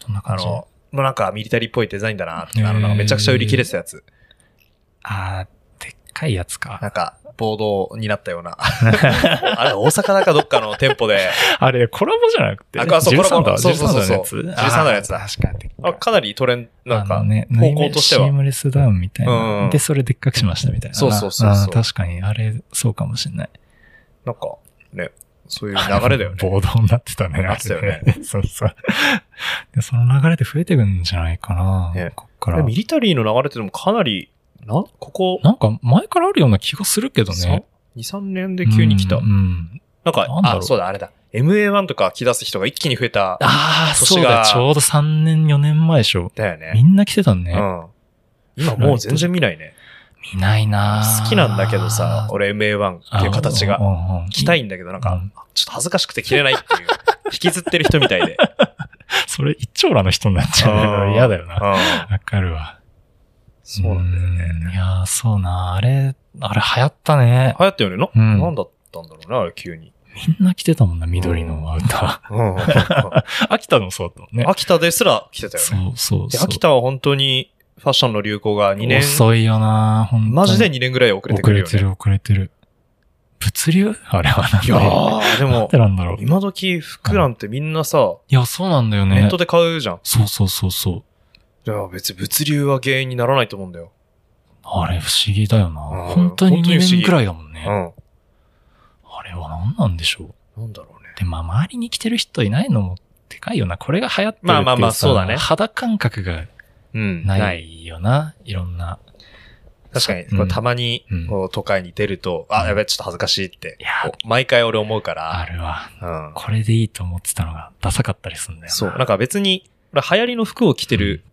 どんなあ感じ？の、もうなんかミリタリーっぽいデザインだなって、あの、なんかめちゃくちゃ売り切れてたやつ。あー、でっかいやつか。なんか、ボードになったような。あれ、大阪だかどっかの店舗で、あれ、コラボじゃなくて？ああそうコラボ13だそうそうそう13のやつ？13のやつだあー確かに。あかなりトレンド、なんか、ね、方向としてはシームレスダウンみたいな。うんうんで、それでっかくしましたみたいな。そうそうそうそうあー確かに、あれ、そうかもしれない。なんか、ね、そういう流れだよね。暴動になってたね。なってたよね そうそう。で、その流れで増えてくんじゃないかな。ねこっから。ミリタリーの流れってでもかなり、な、ここ、なんか、前からあるような気がするけどね。2、3年で急に来た。うんうんなんか、なんだろうあ、そうだ、あれだ。MA1 とか着出す人が一気に増えた。ああ、そうだ、ちょうど3年、4年前でしょ。だよね。みんな来てたね。うん。今もう全然見ないね。見ないな好きなんだけどさ、俺 MA1 っていう形が。着たいんんだけど、なんかうん、ちょっと恥ずかしくて着れないっていう。引きずってる人みたいで。それ一丁羅の人になっちゃう嫌だよな。うんわかるわ。そうなんだようんね。いやー、そうな。あれ、あれ流行ったね。流行ったよね。な、うんなんだったんだろうね、あれ急に。みんな着てたもんな、緑のアウタうん。ー。秋田もそうだったもんね。秋田ですら着てたよそね。で、うそうそう。秋田は本当にファッションの流行が2年、遅いよな、本当にマジで2年ぐらい遅れてくるよね。遅れてる、遅れてる。物流？あれはなんいやでー、でもなんで、なんだろう。い今時服なんてみんなさ、や、そうなんだよねネット。で買うじゃん。そうそうそうそう。いや、別に物流は原因にならないと思うんだよ。あれ不思議だよな。うん本当に2本当に不思議年くらいだもんね。うん。あれは何なんでしょう。なんだろうね。で、まあ、周りに来てる人いないのもでかいよな。これが流行ってるっていうまあまあまあさそうだね肌感覚がうん。なない。いよな。いろんな。確かに、たまにうん、こう都会に出ると、あ、やべ、ちょっと恥ずかしいっていや、毎回俺思うかあら、るわ。うん。これでいいと思ってたのがダサかったりするんだよな。そう。なんか別に、俺流行りの服を着てる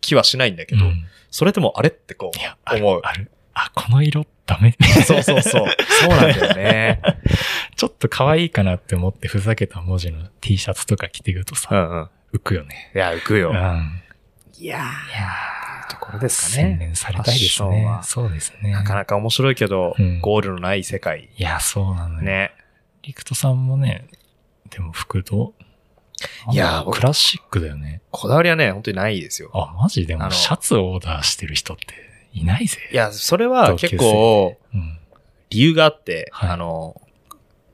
気はしないんだけど、うんそれでもあれってこいや、う、ある思う。ある。あ、この色ダメそうそうそう。そうなんだよね。ちょっと可愛いかなって思ってふざけた文字の T シャツとか着てくるとうさ、んうん。浮くよね。いや、浮くよ。うん。いやいやーところですか洗ね。練されたいですね。そうですね。なかなか面白いけど、うんゴールのない世界。いや、そうなのよ。ね。リクトさんもね、でも服どう？いやクラシックだよね。こだわりはね、本当にないですよ。あ、マジ？でもシャツをオーダーしてる人っていないぜ。いや、それは結構うん。理由があって、はいあの、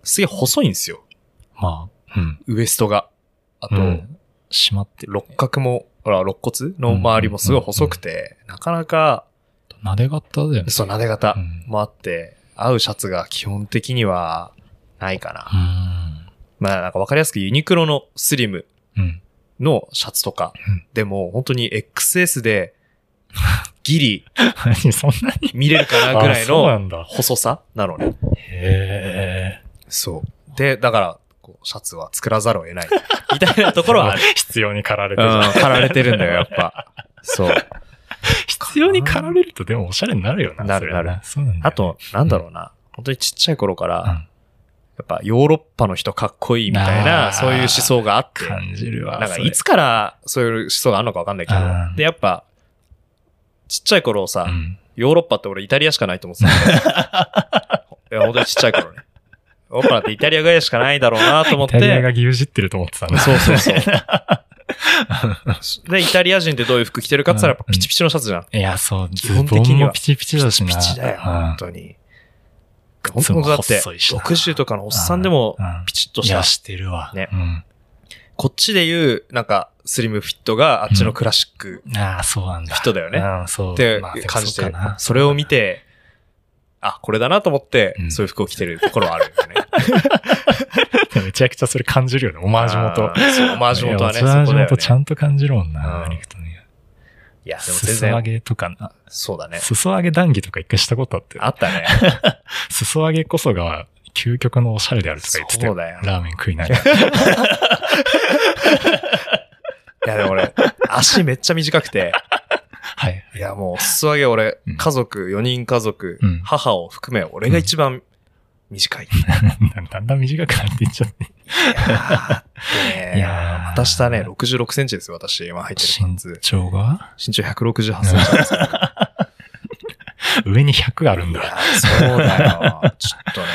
すげえ細いんですよ。まあ、うん。ウエストが。あと、うん閉まってる。肋角も、ほら、肋骨の周りもすごい細くて、なかなか、撫で型だよね。そう、撫で型うんもあって、合うシャツが基本的にはないかな。うん。まあ、なんかわかりやすくユニクロのスリムうん。のシャツとかうん、でも本当に XS でギリ何そんなに？見れるかなぐらいの。細さなのね。へえ。そう。で、だから、こうシャツは作らざるを得ない。みたいなところはある。必要に駆られうん、てるじゃん。駆られてるんだよ、やっぱ。そう。必要に駆られるとでもおしゃれになるよな。なるなるそうなんだあと、なんだろうな。本当にちっちゃい頃から、うんやっぱヨーロッパの人かっこいいみたいあな、ーそういう思想があって。感じるわ。なんかいつからそういう思想があるのかわかんないけどうん。で、やっぱ、ちっちゃい頃さ、うんヨーロッパって俺イタリアしかないと思ってたんだよ。いや、本当にちっちゃい頃ね。ヨーロッパなんてイタリアぐらいしかないだろうなと思っイタリアがて。牛耳ってると思ってたんだ。そうそうそう。で、イタリア人ってどういう服着てるかって言ったらピチピチのシャツじゃん。いや、そう、基本的にはピチピチだしな。ピチだよ、うん本当に。本当だって、細いしな60とかのおっさんでもうんピチッとしたいや、。してるわ。ねうん。こっちで言う、なんか、スリムフィットがあっちのクラシックああ、そうなんだ。人だよねうん、そう。って感じてるそうかな。それを見て、あ、これだなと思ってう、んそういう服を着てるところはあるよね。めちゃくちゃそれ感じるよね。オマージュ元そうオマージュ元はねオマージュ元ちゃんと感じるもんな、うんリね。いや、でも全裾上然、げとかな。そうだね。裾上げ談義とか一回したことあって。あったね。裾上げこそが究極のおしゃれであるとか言ってたそうだよラーメン食いながら。いや、でも俺、足めっちゃ短くて、はい。いや、もう、裾上げ俺うん、家族、4人家族うん、母を含め、俺が一番短い。いだんだん短くなっていっちゃって。いやー股下ね、66センチですよ、私、今入ってるパン身ツ。長が？身長168センチなんですよ。上に100あるんいやだ。ーそうだよ。ちょっとね。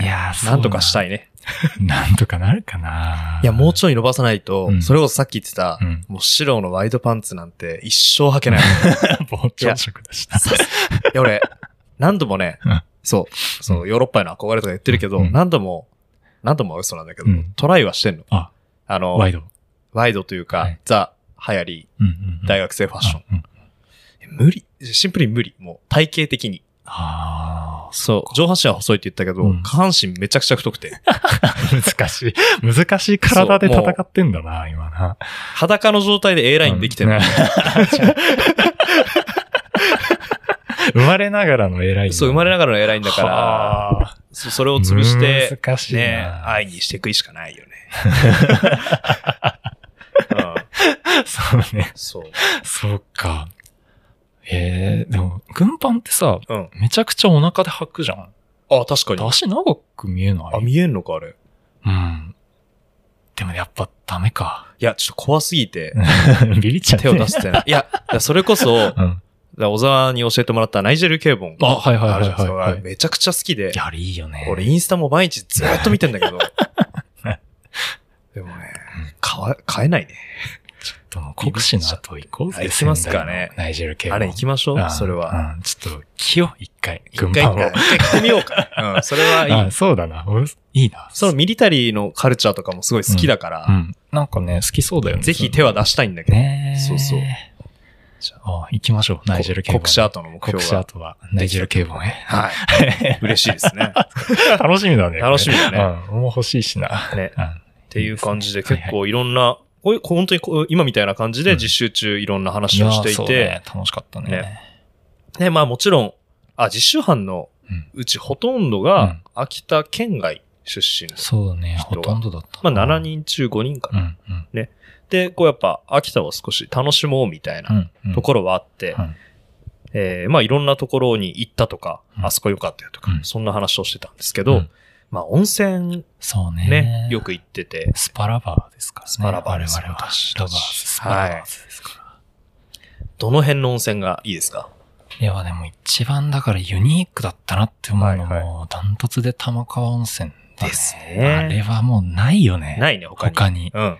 いやーそうなんとかしたいね。なんとかなるかないや、もうちょい伸ばさないと、うんそれこそさっき言ってた、うんもう白のワイドパンツなんて一生履けない。い膨張色だしな。や、俺、何度もね うん、そう、そう、ヨーロッパへの憧れとか言ってるけど、うん何度も、何度もは嘘なんだけど、うんトライはしてんの。あ、あの、ワイド。ワイドというか、はいザ、流行り、うんうんうん大学生ファッション。うん無理。シンプルに無理。もう体型的に。あそう。上半身は細いって言ったけど、うん下半身めちゃくちゃ太くて。あ、難しい。難しい体で戦ってんだな、今な。裸の状態で A ラインできてる、うん 生まれながらの偉い。そう、生まれなががらの A ラインだから、ら、そそれを潰して、難しいな。ね、愛にしていくしかないよね。うん、そうね。そう。そうか。ええでも、軍パンってさ、うん。めちゃくちゃお腹で履くじゃん。あ、確かに。足長く見えない？あ、見えんのか、あれ。うん。でもやっぱダメか。いや、ちょっと怖すぎて、ビビっちゃって。手を出してない。いや、それこそ、うん。ら小沢に教えてもらったナイジェル・ケーボン。あはいはいはいはいはいめちゃくちゃ好きでい、や、あれいいよね。俺インスタも毎日ずっと見てんだけど、でもね、買わ、買えないね。でも国士の後行こうぜ。あ行きますかねナイジェル系あれ行きましょう、それは。うん。ちょっと、着よう、一回。軍パンを。一回着てみようか。うん、それはいいあ。そうだな。俺いいな。そのミリタリーのカルチャーとかもすごい好きだから、うん。なんかね、好きそうだよね。ぜひ手は出したいんだけど。そうそう。じゃあ、行きましょう。ナイジェル系国士後の目標国士は。後は、ナイジェル系本へ。はい。嬉しいですね。楽しみだね。楽しみだねね。うん。もう欲しいしな。ね。うん。っていう感じではい結構いろんな、こういう本当にこう今みたいな感じで実習中いろんな話をしていやそうて、ね、楽しかったね。ねで、まあもちろん、あ、実習班のうんうちほとんどがうん秋田県外出身の。そうだね。ほとんどだった。まあ7人中5人かな。うん。うん。で、こうやっぱ秋田を少し楽しもうみたいなうん。うん。ところはあって、うんえーまあいろんなところに行ったとか、うんあそこ良かったよとか、うんそんな話をしてたんですけど、うんまあ温泉そうね。ね、よく行ってて、 spa lover ですからね。 spa lover です我々は。私 lovers、spa lovers ですから。どの辺の温泉がいいですか？いや、でも一番だからユニークだったなって思うのはいも、ダントツで玉川温泉だね。ですねあれはもうないよね。ないね、他に。他に。うん。も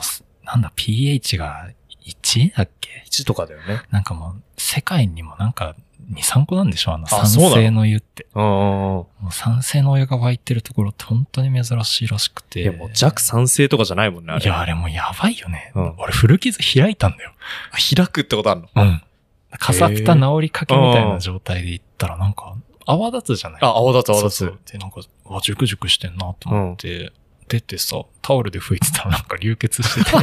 うすなんだ、pH が 1? だっけ？1とかだよね。なんかもう、世界にもなんか、2、3個なんでしょあの、酸性の？湯って。う酸性のお湯が湧いてるところって本当に珍しいらしくて。いや、もう弱酸性とかじゃないもんね。いや、あれもうやばいよね。うん俺、古傷開いたんだよ。開くってことあるの？うん。かさった治りかけみたいな状態で行ったら、なんか、泡立つじゃない？あ、泡立つ泡立つ。そうで、なんか、わ、ジュクジュクしてんなと思って、出てさ、タオルで拭いてたらなんか流血してて。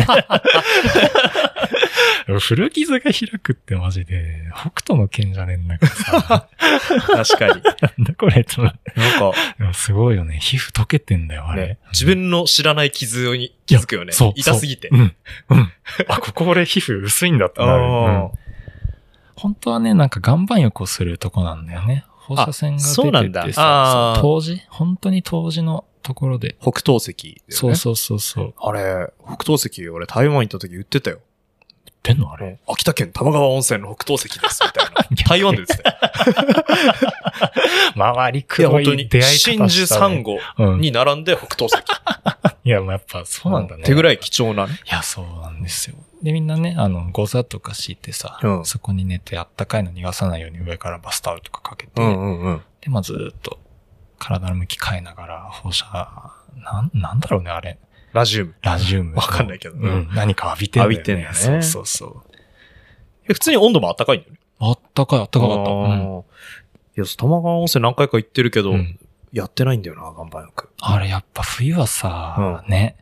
古傷が開くってマジで、北斗の剣じゃねえんだからさ、確かに。なんだこれってなんか、すごいよね。皮膚溶けてんだよ、あれ。ね、自分の知らない傷に気づくよね。そう。痛すぎて。そううん。うん。あ、ここ俺皮膚薄いんだってなる。うんあ本当はね、なんか岩盤浴をするとこなんだよね。放射線がそうなんだあ当時？本当に当時のところで。ー北東石ね。そうそうそうそう。あれ、北東石、俺台湾行った時言ってたよ。出んの？あれ秋田県玉川温泉の北東石です、みたいな。台湾で言ってたよ。周り黒い本当に出会い方ね。真珠サンゴうん。に並んで北東石。いや、もうやっぱそうなんだね。手ぐらい貴重なね。いや、そうなんですよ。で、みんなね、あの、ゴザとか敷いてさ、うんそこに寝てあったかいの逃がさないように上からバスタオルとかかけて、うんうんうん。で、まあずーっと体の向き変えながら放射、なん、なんだろうね、あれ。ラジウム。ラジウムの。わかんないけどうん。何か浴びてんだよね。浴びてんだねそうそうそう。え普通に温度も暖かいんだよね。あったかい、あったかかった。あうん。ーいや、玉川温泉何回か行ってるけど、うんやってないんだよな、岩盤浴。あれやっぱ冬はさ、ね、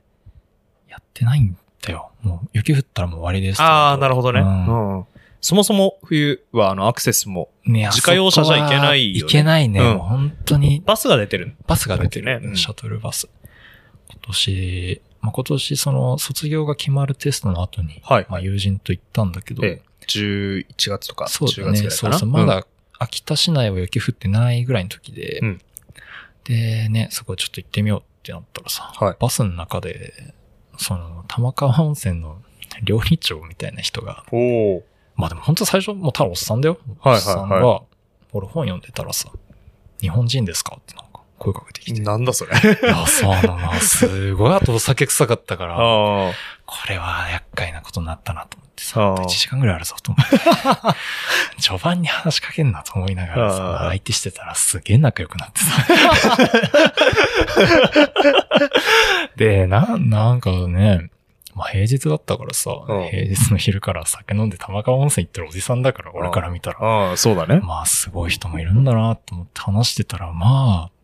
やってないんだよ。もう雪降ったらもう終わりです。ああ、なるほどね。うんうんそもそも冬はあのアクセスも、ね自家用車じゃいけないよねいけないね。うんもう本当に、バスが出てる。バスが出てるねうんシャトルバス。今年、まあ、今年その卒業が決まるテストの後に、はいまあ、友人と行ったんだけど、ええ、11月とか10そうだね。月ぐらいかな？そうそう。まだ秋田市内は雪降ってないぐらいの時で、うんでね、そこちょっと行ってみようってなったらさ、はいバスの中で、その、玉川温泉の料理長みたいな人が、うん。おお。まあでも本当最初、もうただおっさんだよ。はいはいはいおっさんが、俺本読んでたらさ、日本人ですかって声かけてきて。いなんだそれ。や、そうなの。すごいあとお酒臭かったから、あこれは厄介なことになったなと思ってあさ、あ1時間ぐらいあるぞと思って。序盤に話しかけんなと思いながらさ、相手してたらすげえ仲良くなってさ。で、な、なんかね、まあ平日だったからさ、うん平日の昼から酒飲んで玉川温泉行ってるおじさんだから、俺から見たら。ああ、そうだね。まあすごい人もいるんだなと思って話してたら、まあ、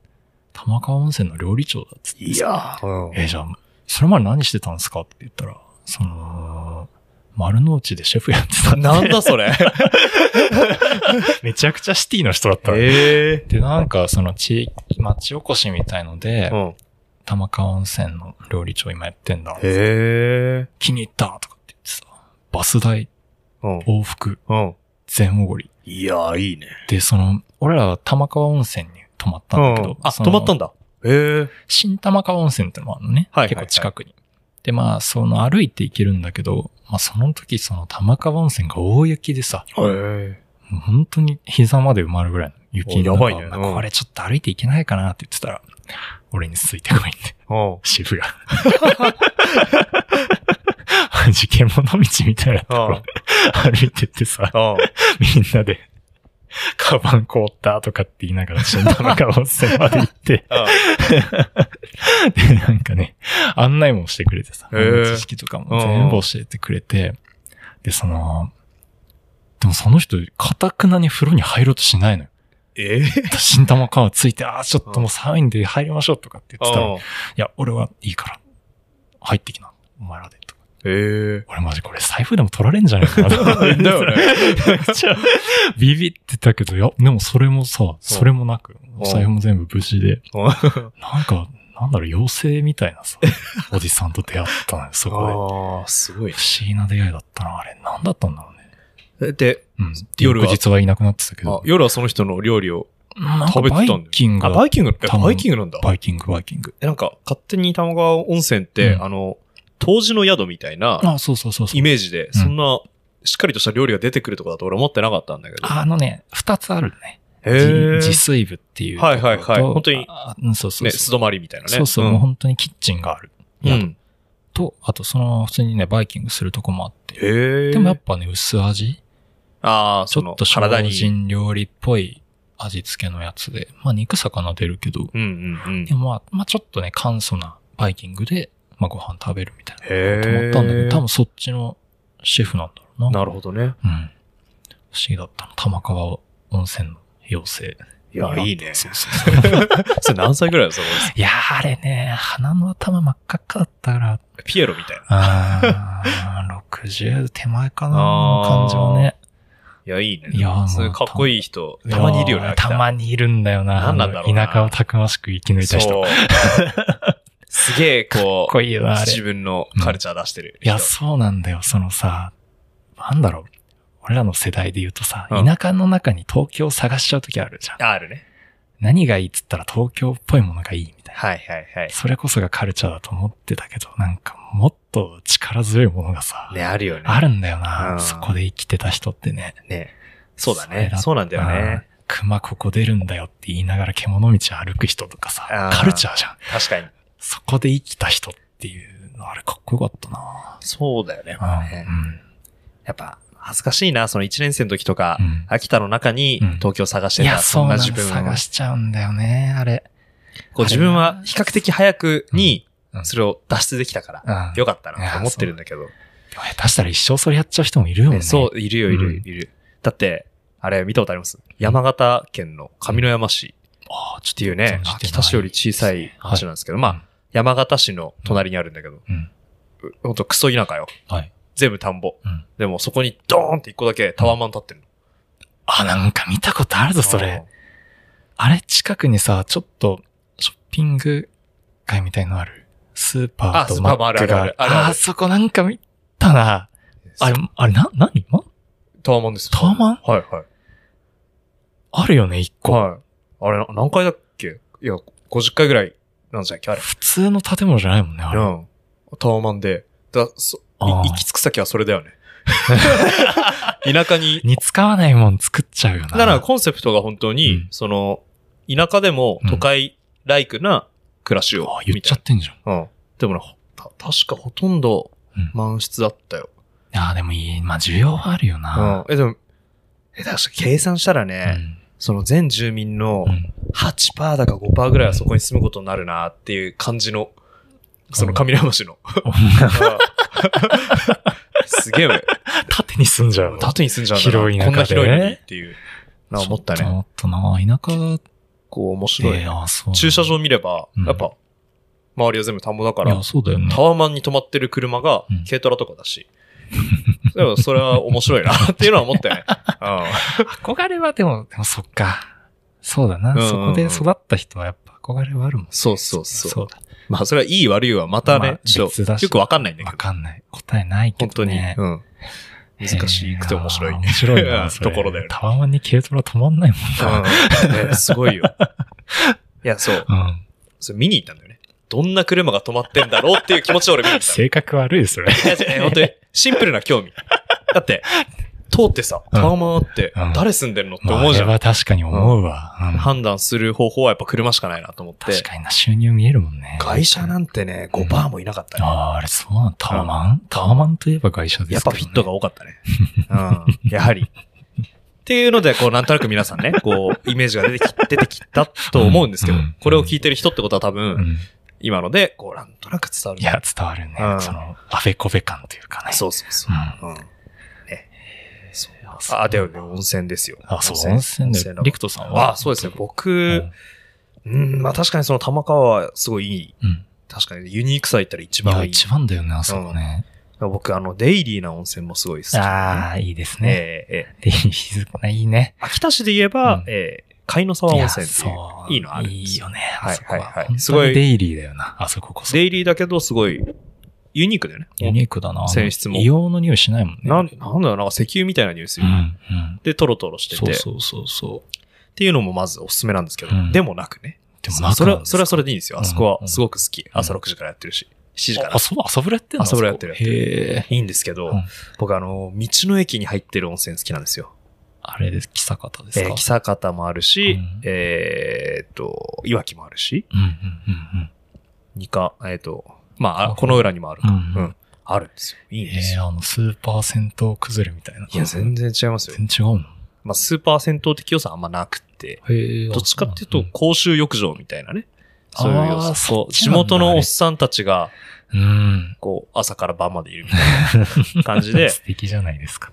玉川温泉の料理長だっつってさいやー、えーじゃあ、それまで何してたんですかって言ったら、その、丸の内でシェフやってたんでなんだそれ。めちゃくちゃシティの人だったの。ええ。で、なんか、その地域、町おこしみたいので、うん。玉川温泉の料理長今やってんだ。へえ。気に入ったとかって言ってさ、バス代、うん。往復、うん。全おごり。いやー、いいね。で、その、俺らは玉川温泉に泊まったんだけど、うんあ、泊まったんだ。へえ。新玉川温泉ってのもあるのね。はいはい結構近くに。で、まあ、その歩いて行けるんだけど、まあその時その玉川温泉が大雪でさ、へえ。本当に膝まで埋まるぐらいの雪の中おやばいねうんまあこれちょっと歩いていけないかなって言ってたら、俺についてこいって、うん。渋谷。事件物道みたいなところ歩いてってさ、うん。みんなで、カバン凍ったとかって言いながら新玉川温泉まで行って、で、なんかね、案内もしてくれてさ、知識とかも全部教えてくれて、で、その、でもその人、かたくなに風呂に入ろうとしないのよ。え？え。新玉川ついて、ああ、ちょっともう寒いんで入りましょうとかって言ってたら、いうんや、俺はいいから。入ってきな。お前らで。とかへえ。俺マジこれ財布でも取られんじゃないかな。だよね。ビビってたけど、いや、でもそれもさ、それもなく、お財布も全部無事で、なんか、なんだろう、妖精みたいなさ、おじさんと出会ったのよ、そこああ、すごいで。。不思議な出会いだったな、あれ。なんだったんだろうね。で、うん。夜は？翌日はいなくなってたけど。夜はその人の料理を食べてたんだよ。バイキングバイキング？バイキングなんだ。バイキング、バイキング。えなんか、勝手に玉川温泉って、うんあの、湯治の宿みたいなあ、そうそうそうそう。イメージで、そんな、しっかりとした料理が出てくるとこだと俺思ってなかったんだけど。あのね、二つあるね。へ自炊部っていう。はいはいはい本当にそうそうね。素泊まりみたいなね。そうそう、んもう本当にキッチンがある。宿うん。と、あとその普通にね、バイキングするとこもあって。でもやっぱね、薄味ああ、ちょっと。精進料理っぽい味付けのやつで。まあ肉魚出るけど、うんうんうんで。もまあ、まあちょっとね、簡素なバイキングで、まあご飯食べるみたいな。へと思ったんだけえ。ど、多分そっちのシェフなんだろうな。なるほどね。うん。不思議だったの。玉川温泉の妖精。いや、いいね。そうそうそう。それ何歳ぐらいだそれいやー、あれね、鼻の頭真っ赤っかだったから、ピエロみたいな。あー、60手前かな、の感じはね。いや、いいね。いやそういうかっこいい人、たまにいるよね。たまにいるんだよな。何なんだろう田舎をたくましく生き抜いた人。そう。すげえ、こう、こいいよなあれ自分のカルチャー出してる人。いや、そうなんだよ。そのさ、なんだろう。俺らの世代で言うとさ、うん田舎の中に東京を探しちゃうときあるじゃん。あるね。何がいいっつったら東京っぽいものがいいみたいな。はいはいはい。それこそがカルチャーだと思ってたけど、なんかもっと力強いものがさ、ね、あるよね。あるんだよな、うんそこで生きてた人ってね。ね。そうだ。ねそうなんだよね。うん。熊ここ出るんだよって言いながら獣道歩く人とかさカルチャーじゃん。確かに。そこで生きた人っていうの、あれかっこよかったな。そうだよね。ね。うん。やっぱ、恥ずかしいな、その1年生の時とか、うん。秋田の中にうん。東京探してた、いや、そんそうな自分を。分探しちゃうんだよね、あれ。こう自分は比較的早くにうん。うん。それを脱出できたから、うん。よかったなと思ってるんだけど。でも下手したら一生それやっちゃう人もいるよね。ねそう、いるよ、いる、うん。いる。だって、あれ見たことあります？山形県の上山市ああ、ちょっっていうね、秋田市より小さい町なんですけど、まあ、山形市の隣にあるんだけど、うん。ほんとクソ田舎よ。はい。全部田んぼ。うん。でもそこにドーンって一個だけタワーマン立ってるの。あ、なんか見たことあるぞ、それ。あれ、近くにさ、ちょっと、ショッピング街みたいのある？スーパーあスとマーパーもあるックがある。あるあるあるあ、そこなんか見たな。あれ、あれ、な、なにま？タワーマンですよ。タワマン？はいはい。あるよね、一個。はい。あれ、な何回だっけ？いや、50回ぐらいなんじゃっけあれ。普通の建物じゃないもんね、あれ。うん。タワーマンで。だそ行き着く先はそれだよね。田舎に。に使わないもん作っちゃうよな。だからコンセプトが本当に、うんその、田舎でも都会ライクな暮らしをあ、言っちゃってんじゃん。な。うん。でもね、た確かほとんどうん満室だったよ。いや、でもいい。まあ、需要はあるようんな。。え、でも、え、確か計算したらうね、ん。その全住民のうん。8%だか5%ぐらいはそこに住むことになるなっていう感じの、その上山市の。すげえ、縦に住んじゃうの。縦に住んじゃう。広い中でこんな広いのにっていう。な思ったね。ちょっとな。田舎こう面白いで、。あ、そう。駐車場見ればうん、やっぱ、周りは全部田んぼだからタ。ワーマンに止まってる車がうん軽トラとかだし。でもそれは面白いなっていうのは思ったよね。憧れはでも、でもそっか。そうだな。うんうんうんそこで育った人はやっぱ憧れはあるもん。そうそうそうそうだ。まあそれはいい悪いはまたまあね、ちょっとよくわかんないんだけわど。かんない。答えないけ本当に。どね。うん。難しくて面白いへー面白いな。ところだよね。タワマンに軽トラ止まんないもんな。う ん。ねすごいよ。いや、そう。うん。それ見に行ったんだよね。どんな車が止まってんだろうっていう気持ちで俺見に行ったの。性格悪いです、それ。いや本当に、シンプルな興味。だって、通ってさ、うんタワマンあってうん、誰住んでるの？ってまあ思うじゃん。あれは確かに思うわ。うん判断する方法はやっぱ車しかないなと思って。確かにな、収入見えるもんね。外車なんてね、5%もいなかったね。ああ、あれそうなんタワマン？タワマンといえば外車ですけどねやっぱフィットが多かったね。うん。やはり。っていうので、こう、なんとなく皆さんね、こう、イメージが出てき、出てきたと思うんですけどうん、これを聞いてる人ってことは多う分、ん。今ので、こう、なんとなく伝わる。いや、伝わるねう。んその、あべこべ感というかね。そうそうそう。うん。ね。そう。あ、でもね、温泉ですよ。あ、そう、温泉で。だリクトさんは？あ、そうですね。僕、うん、まあ確かにその玉川はすごいいいうん。確かにユニークさ言ったら一番いい。一番だよね、あそこね。僕、あの、デイリーな温泉もすごい好き。ああ、いいですね。ええええで、静かな、いいね。秋田市で言えば、うんええ貝の沢温泉っていうう、いいのあるんですいいよね、はいは。はいはい本すごいデイリーだよな、あそここそ。デイリーだけど、すごい、ユニークだよね。ユニークだな。泉質も硫黄の匂いしないもんね。なん、なんだろう、なんか石油みたいな匂いする。うん、うん。で、トロトロしてて。そうそうそうそう。っていうのもまずおすすめなんですけど、うんでもなくね。でもなくそれは、それはそれでいいんですよ。あそこはうんすごく好き。朝6時からやってるし。7時からあ、。そう、朝風呂やってんの？朝風呂やってるへえ。いいんですけど、うん僕あの、道の駅に入ってる温泉好きなんですよ。あれです、北方ですか？えー、木坂もあるし、うんえーっと、いわきもあるし、うん、うん、うん、二か、えーっと、まああ、この裏にもあるか。うんうん。あるんですよ。いいうんん。ですよ。えー、あの、スーパー銭湯崩れみたいな。いや、全然違いますよ。全然違うのまあ、スーパー銭湯的良さあんまなくて。どっちかっていうとん、公衆浴場みたいなね。そういう要素。地元のおっさんたちが、うん。こう、朝から晩までいるみたいな 感じで、素敵じゃないですか。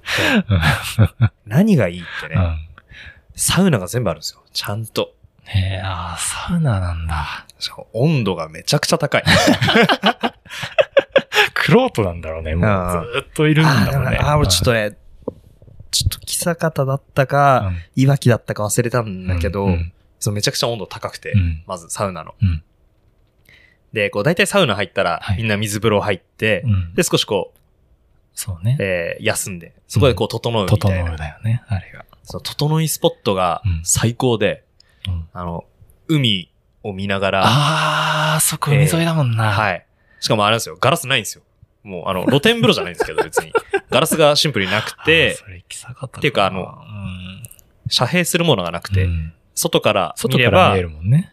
何がいいってね、うん。サウナが全部あるんですよ。ちゃんと。へえ、ああ、サウナなんだ。しかも温度がめちゃくちゃ高い。クロートなんだろうね。もうずーっといるんだもんね。ああ、俺ちょっとね、ちょっと木坂だったか、うん、いわきだったか忘れたんだけど、うんそうめちゃくちゃ温度高くて、うんまずサウナの。うんで、こう大体サウナ入ったら、はいみんな水風呂入って、うんで、少しこう、そうね。えー休んで、そこでこう整うみ整たいな。うだよね、あれが。その整いスポットがうん最高で、うんあの、海を見ながら、ああ、そこ海沿いだもんな。い。はい。しかもあれなんですよ、ガラスないんですよ。もう、あの、露天風呂じゃないんですけど、別に。ガラスがシンプルになくて、っていうかあの遮蔽するものがなくて、うん外から見外ればから見え、るもんね。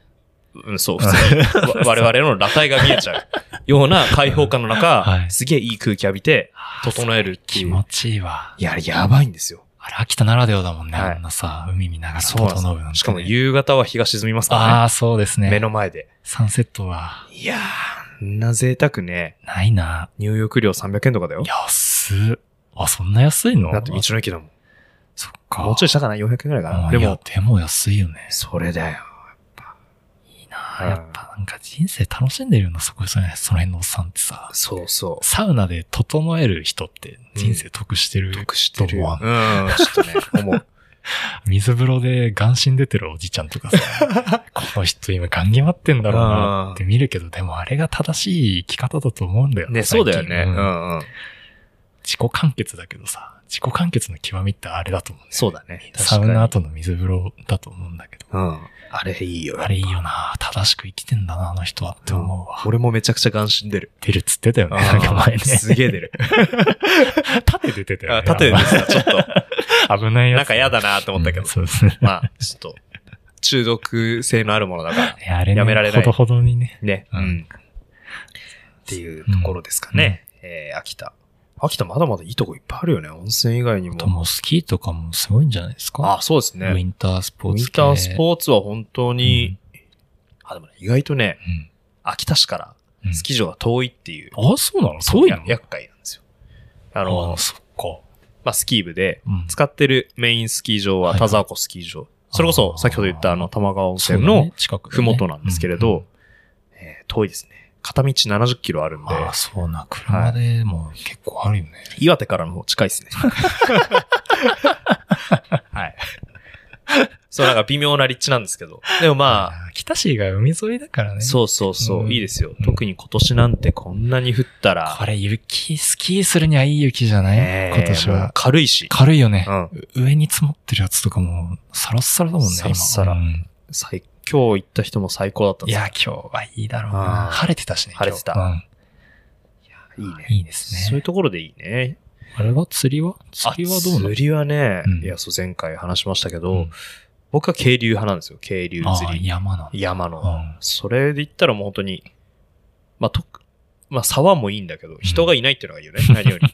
うん、そう、普通に わ我々の裸体が見えちゃうような開放感の中、はいすげえいい空気浴びて、整えるっていう気持ちいいわ。いや、やばいんですよ。あれ、秋田ならではだもんね。はいあんなさ、海見ながら整うなんてね。しかも夕方は日が沈みますからああ、そうですね。ね。目の前で。サンセットはいやー、あんな贅沢ね。ないな。入浴料300円とかだよ。安っ。あ、そんな安いの？だって道の駅だもん。そっか。もうちょいしたかな ?400 円ぐらいかな。でも、でも安いよね。それだよ。いいなやっぱなんか人生楽しんでるよな、そこ、そのその辺のおっさんってさ。そうそう。サウナで整える人って人生得してる。得してるうん、ちょっとね、思う。水風呂で眼神出てるおじちゃんとかさ、この人今ガン決まってんだろうなって見るけど、でもあれが正しい生き方だと思うんだよね、最近そうだよね。ううんんうん。自己完結だけどさ、自己完結の極みってあれだと思うんだよねそうだね。サウナ後の水風呂だと思うんだけど。に。うん。あれいいよ。あれいいよな正しく生きてんだな、あの人はって思うわ。俺もめちゃくちゃ眼神出る。出るっつってたよね、なんか前ね。すげえ出る。縦出てたよね。あ縦でした、ちょっと。危ないやつ。なんか嫌だなと思ったけどうん。そうですね。まあ、ちょっと、中毒性のあるものだから。いやめられないほどほどにね。ね。ううんん。っていうところですかね。えー、秋田。秋田まだまだいいとこいっぱいあるよね。温泉以外にあとも。もうスキーとかもすごいんじゃないですか？あ、そうですね。ウィンタースポウィン。タースポーツは本当に、あ、でもね、意外とね、うん秋田市からうんスキー場が遠いっていう。あ、そうなの？そういうの？や厄介なんですよ。ああの、そっか。まあ、スキー部で、うん使ってるメインスキー場ははい田沢湖スキー場。それこそ、あー先ほど言ったあの、玉川温泉のふもとなんですけれど、えー遠いですね。片道70キロあるんで、ああ、そうな。車でも結構あるよね。岩手からの方近いですね。はい。そう、なんか微妙な立地なんですけど。でもまあ、北市が海沿いだからあ、ね。そうそうそう、うんいいですようん。特に今年なんてこんなに降ったら、これ雪、スキーするにはいい雪じゃない、ね今年は。軽いし、軽いよね、うん上に積もってるやつとかも、サラッサラだもんね、今。サラッサラうん最今日行った人も最高だったんですよいや、今日はいいだろうあな。ー晴れてたしね。晴れてたうんいいね。いいですね。そういうところでいいね。あれは？釣りは？釣りはどうなの？釣りはね、うんいや、そう前回話しましたけど、うん僕は渓流派なんですよ。渓流ああ、釣り。山なんだ。山の。うんそれで言ったらもう本当に、まあ、と、まあ、沢もいいんだけど、人がいないっていうのがいいよね、何より。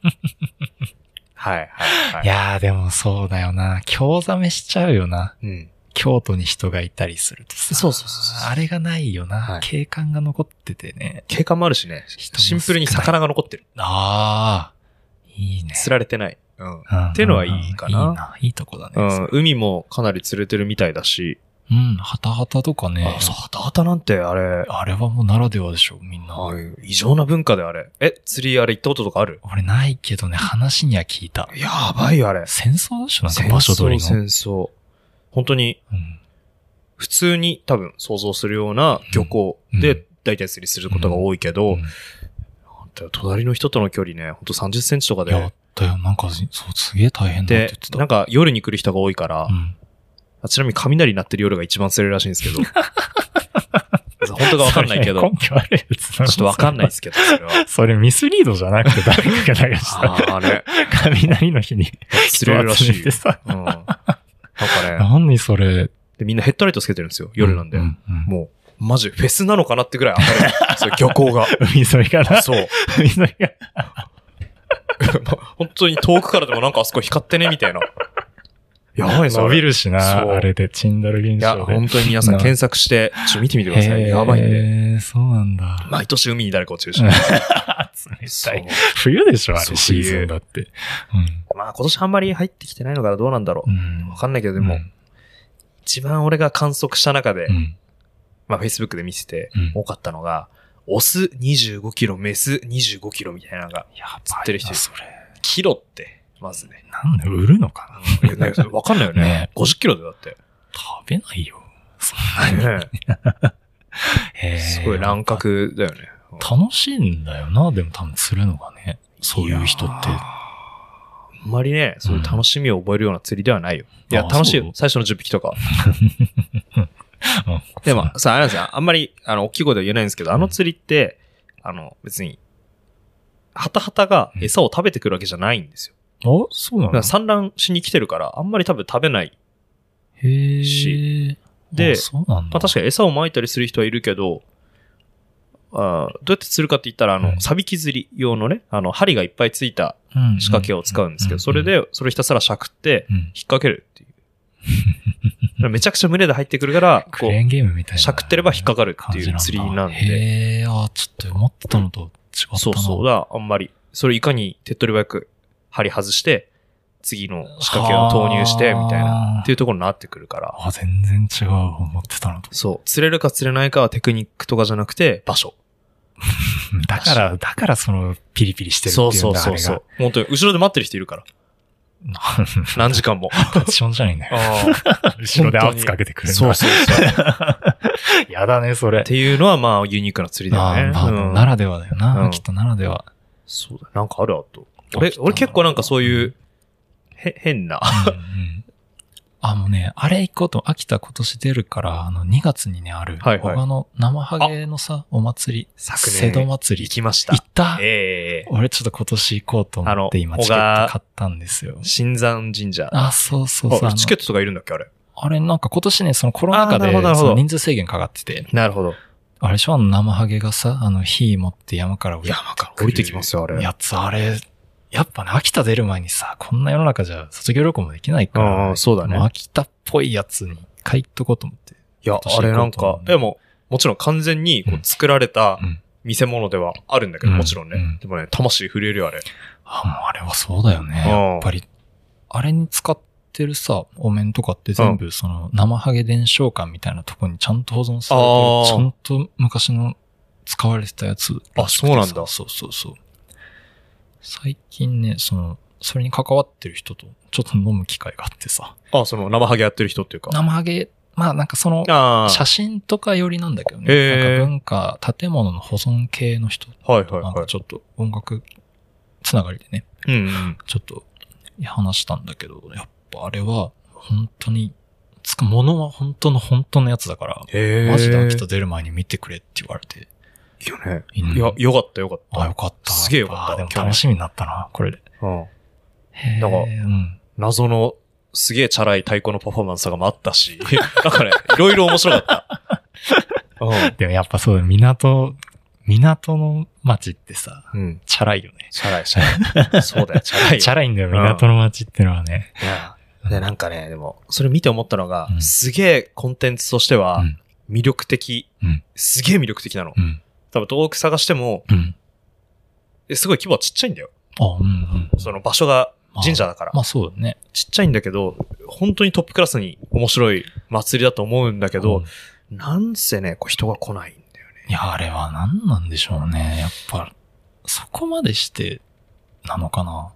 はい、はい、はい。いやーでもそうだよな。興ざめしちゃうよな。うん。京都に人がいたりするとさ。そうそうそうそうあれがないよな。はい景観が残っててね。景観もあるしね、人もシンプルに魚が残ってる。ああ、いいね。釣られてない。うん。うんっていうのはいいかなうんいいな。いいとこだね。うん、海もかなり釣れてるみたいだし、うん、ハタハタとかねあ、。そう、ハタハタなんてあれ、あれはもうならではでしょ、みんな。はい異常な文化であれ。え、釣りあれ行ったこととかある？俺ないけどね、話には聞いた。やばいよあれ。戦争でしょなんか場所取りの。戦争、戦争。本当に、うん普通に多分想像するような漁港うんで大体釣りすることが多いけど、隣の人との距離ね、ほんと30センチとかいやで、だよ、なんか、そう、すげえ大変だって言でって、た。なんか夜に来る人が多いから、うん。あちなみに雷鳴ってる夜が一番釣れるらしいんですけど、本当かわかんないけど、それ根拠あるやつちょっとわかんないですけど、それは。それミスリードじゃなくて誰かが流した。あーあれ、雷の日に釣れるらしい。うん。なんかね、何それ。でみんなヘッドライトつけてるんですよ、夜なんで。ううんもう、マジフェスなのかなってぐらい明るい。そう、漁港が。海沿いから。そう。海沿いが。本当に遠くからでもなんかあそこ光ってね、みたいな。やばいな。伸びる。るしな、あれで、チンダル現いや、象で。本当に皆さんな検索して、ちょっと見てみてください。やばいんで。そうなんだ。毎年海に誰か落ちるし。冷そうたい。冬でしょ、あれ、シーズンだって。まあ今年あんまり入ってきてないのからどうなんだろう。うん。わかんないけど、でも、一番俺が観測した中でう、ん。まあ Facebook で見ててうん多かったのが、オス25キロ、メス25キロみたいなのが、釣ってる人それ。キロって、まずね。なんで売るのかなわかんないよねね。50キロでだって。食べないよ。そんなに。すごい乱。獲だよね。楽しいんだよな、でも多分釣るのがね。そういう人って。あんまりね、そういう楽しみを覚えるような釣りではないよ。いや、あ楽しいよ。最初の10匹とか。うんでも、さ、あれなんですよ。あんまり、あの、大きい声では言えないんですけど、あの釣りって、あの、別に、ハタハタが餌を食べてくるわけじゃないんですよ。あ、そうなの？産卵しに来てるから、あんまり多分食べない。へえ。しであそうなんだ。まあ確かに餌を撒いたりする人はいるけど、あーどうやって釣るかって言ったら、あの、うんサビキ釣り用のね、あの、針がいっぱいついたに仕掛けを使うんですけど、それ、で、それをひたすらしゃくって、うん。引っ掛けるっていう。めちゃくちゃ群れで入ってくるから、こう、クレーンゲームみたいな。しゃくってれば引っかかるっていう釣りなんで。へえ、あ、ちょっと思ってたのと違ったな。そうそう。だ、あんまり、それいかに手っ取り早く針外して、次の仕掛けを投入して、みたいな、っていうところになってくるから。あ、全然違う、思ってたのと。そう。釣れるか釣れないかはテクニックとかじゃなくて、場所。だから、だからその、ピリピリしてるっていそううんだ、そうそうそう。本当に、後ろで待ってる人いるから。何時間も。パチションじゃないんだよ。あ 後ろで圧かけてくるそうそうそう。っやだね、それ。ていうのは、まあ、ユニークな釣りだよね。あまあうんならではだよな、うんきっとならでは。そうだ。なんかあるあと。俺、俺結構なんかそういう、へ、変な。あ、もうね、あれ行こうと、秋田今年出るから、あの、2月にね、ある、はいはい他の生ハゲのさ、お祭り、昨年瀬戸祭り行。きました行。った？ええ俺ちょっと今年行こうと思って今チケット買ったんですよ。新山神社。あ、そうそうそう。チケットとかいるんだっけあれ？あれなんか今年ね、そのコロナ禍でその人数制限かかってて、なるほど。あれでしょ？あの生ハゲがさ、あの火持って山から降りて山から降りてきますよ、あれ。やつ、あれ、やっぱね、秋田出る前にさ、こんな世の中じゃ卒業旅行もできないから、ああ、そうだね。秋田っぽいやつに買いっとこうと思って。いや、私あれなんかでも、もちろん完全にこううん作られたうん見せ物ではあるんだけど、うんもちろんね。うんでもね、魂震えるよ、あれ。あ、もうあれはそうだよね。うんやっぱり、あれに使ってるさ、お面とかって全部その生ハゲ伝承館みたいなとこにちゃんと保存されてる、ちゃんと昔の使われてたやつ。あそうなんだそうそうそう。最近ね、その、それに関わってる人とちょっと飲む機会があってさ。あ、その生ハゲやってる人っていうか。生ハゲ、まあなんかその、あ写真とかよりなんだけどね。へーなんか文化、建物の保存系の人。あ。はいはいなんはい。かちょっと音楽つながりでね。うんうん。ちょっと話したんだけど、やっぱあれは本当に、つか、物は本当の本当のやつだから。マジで秋田出る前に見てくれって言われて、よね。うんいや、よかったよかった。あ、よかった。すげえよかったあでも楽しみになったな、これで。うん。なんかうん。謎の、すげえチャラい太鼓のパフォーマンスとかもあったし、なんかね、いろいろ面白かった。うん。でもやっぱそうだ、港、港の町ってさ、うん。チャラいよね。チャラい、チャラい。そうだよ、チャラいよ。チャラいんだよ、うん港の町ってのはね。いや。で、なんかね、でも、それ見て思ったのが、うんすげえコンテンツとしてはうん、魅力的、うんすげえ魅力的なの。うん。多分、遠く探しても、うん。えすごい規模はちっちゃいんだよ。あ、うんうん。その場所がまあ神社だから。まあそうだね。ちっちゃいんだけど、本当にトップクラスに面白い祭りだと思うんだけど、なんせね、こう人が来ないんだよね。いや、あれは何なんでしょうね。やっぱ、そこまでして、なのかな。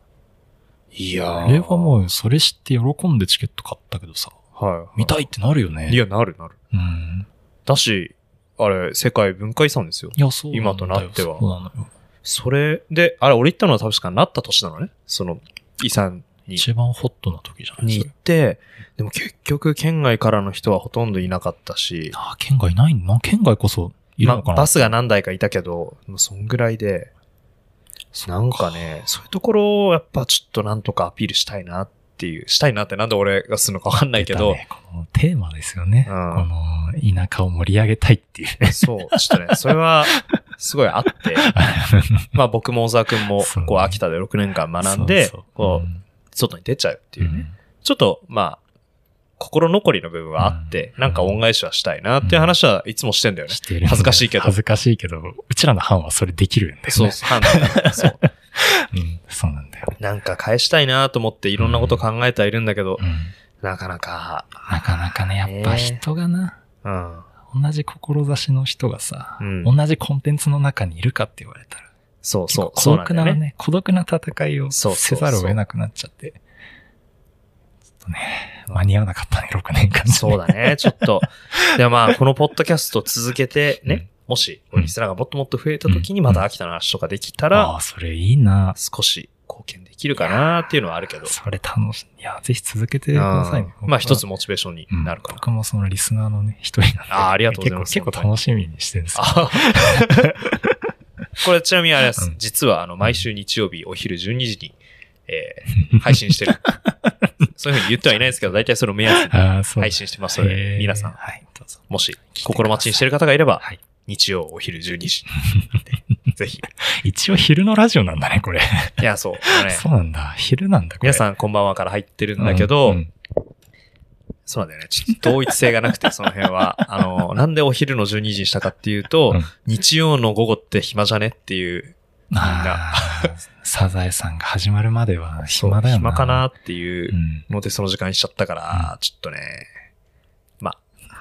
いやーあれはもう、それ知って喜んでチケット買ったけどさ、はい。見たいってなるよね。いや、なるなる。うん。だし、あれ、世界文化遺産ですよ。いや、そう今となっては。そうなのよ。それで、あれ、俺行ったのは確かなった年なのね。その、遺産に。一番ホットな時じゃない？に行って、でも結局県外からの人はほとんどいなかったし、ああ、県外ない？のな県外こそいるまのかな、バスが何台かいたけど、もうそんぐらいで、なんかね、そういうところをやっぱちょっとなんとかアピールしたいなっていう、したいなってなんで俺がするのかわかんないけど、ねこのテーマですよね。うんこの田舎を盛り上げたいっていうね。そう、ちょっとね、それはすごいあって、まあ僕も小沢くんもこう秋田で6年間学んで、そうそうこう、ん外に出ちゃうっていうね。うんちょっと、まあ、心残りの部分はあって、うんなんか恩返しはしたいなっていう話はいつもしてんだよね。してるんだよ恥ずかしいけど恥ずかしいけど、うちらの班はそれできるんだよね。そう、判断だからそう。うん。そうなんだよ。なんか返したいなと思っていろんなこと考えてはいるんだけど、うん。なかなか、なかなかね、やっぱ人がな、うん。同じ志の人がさ、うん同じコンテンツの中にいるかって言われたら、そうそう、孤そうなね。独なね、孤独な戦いをそうそうそうせざるを得なくなっちゃって。ちょっとね、間に合わなかったね、6年間、ね。そうだね、ちょっと。でもまあ、このポッドキャスト続けてね、うんもし、リスナーがもっともっと増えた時にまた秋田の話とかできたあら、あ、それいいな。少し貢献できるかなっていうのはあるけど。それ楽しい。いや、ぜひ続けてくださいね。うんまあ一つもモチベーションになるかな。僕もそのリスナーのね、一人なんで。あーありがとうございます結構、結構楽しみにしてるんですよ。あ これちなみにあれです。うん実はあの、毎週日曜日お昼12時に、えー 配信してる。そういうふうに言ってはいないですけど、大体その目安に。配信してますのへで、ー皆さん、はい。もし心待ちにしてる方がいれば、はい。日曜お昼12時。ぜひ。一応昼のラジオなんだね、これ。いや、そう。ね そうなんだ。昼なんだ、これ。皆さんこんばんはから入ってるんだけど、うんうんそうなんだよね。ちょっと統一性がなくて、その辺は。あの、なんでお昼の12時にしたかっていうと、うん日曜の午後って暇じゃねっていう、あーサザエさんが始まるまでは暇だよな。暇かなっていううん。のでその時間にしちゃったから、ちょっとね、まあ、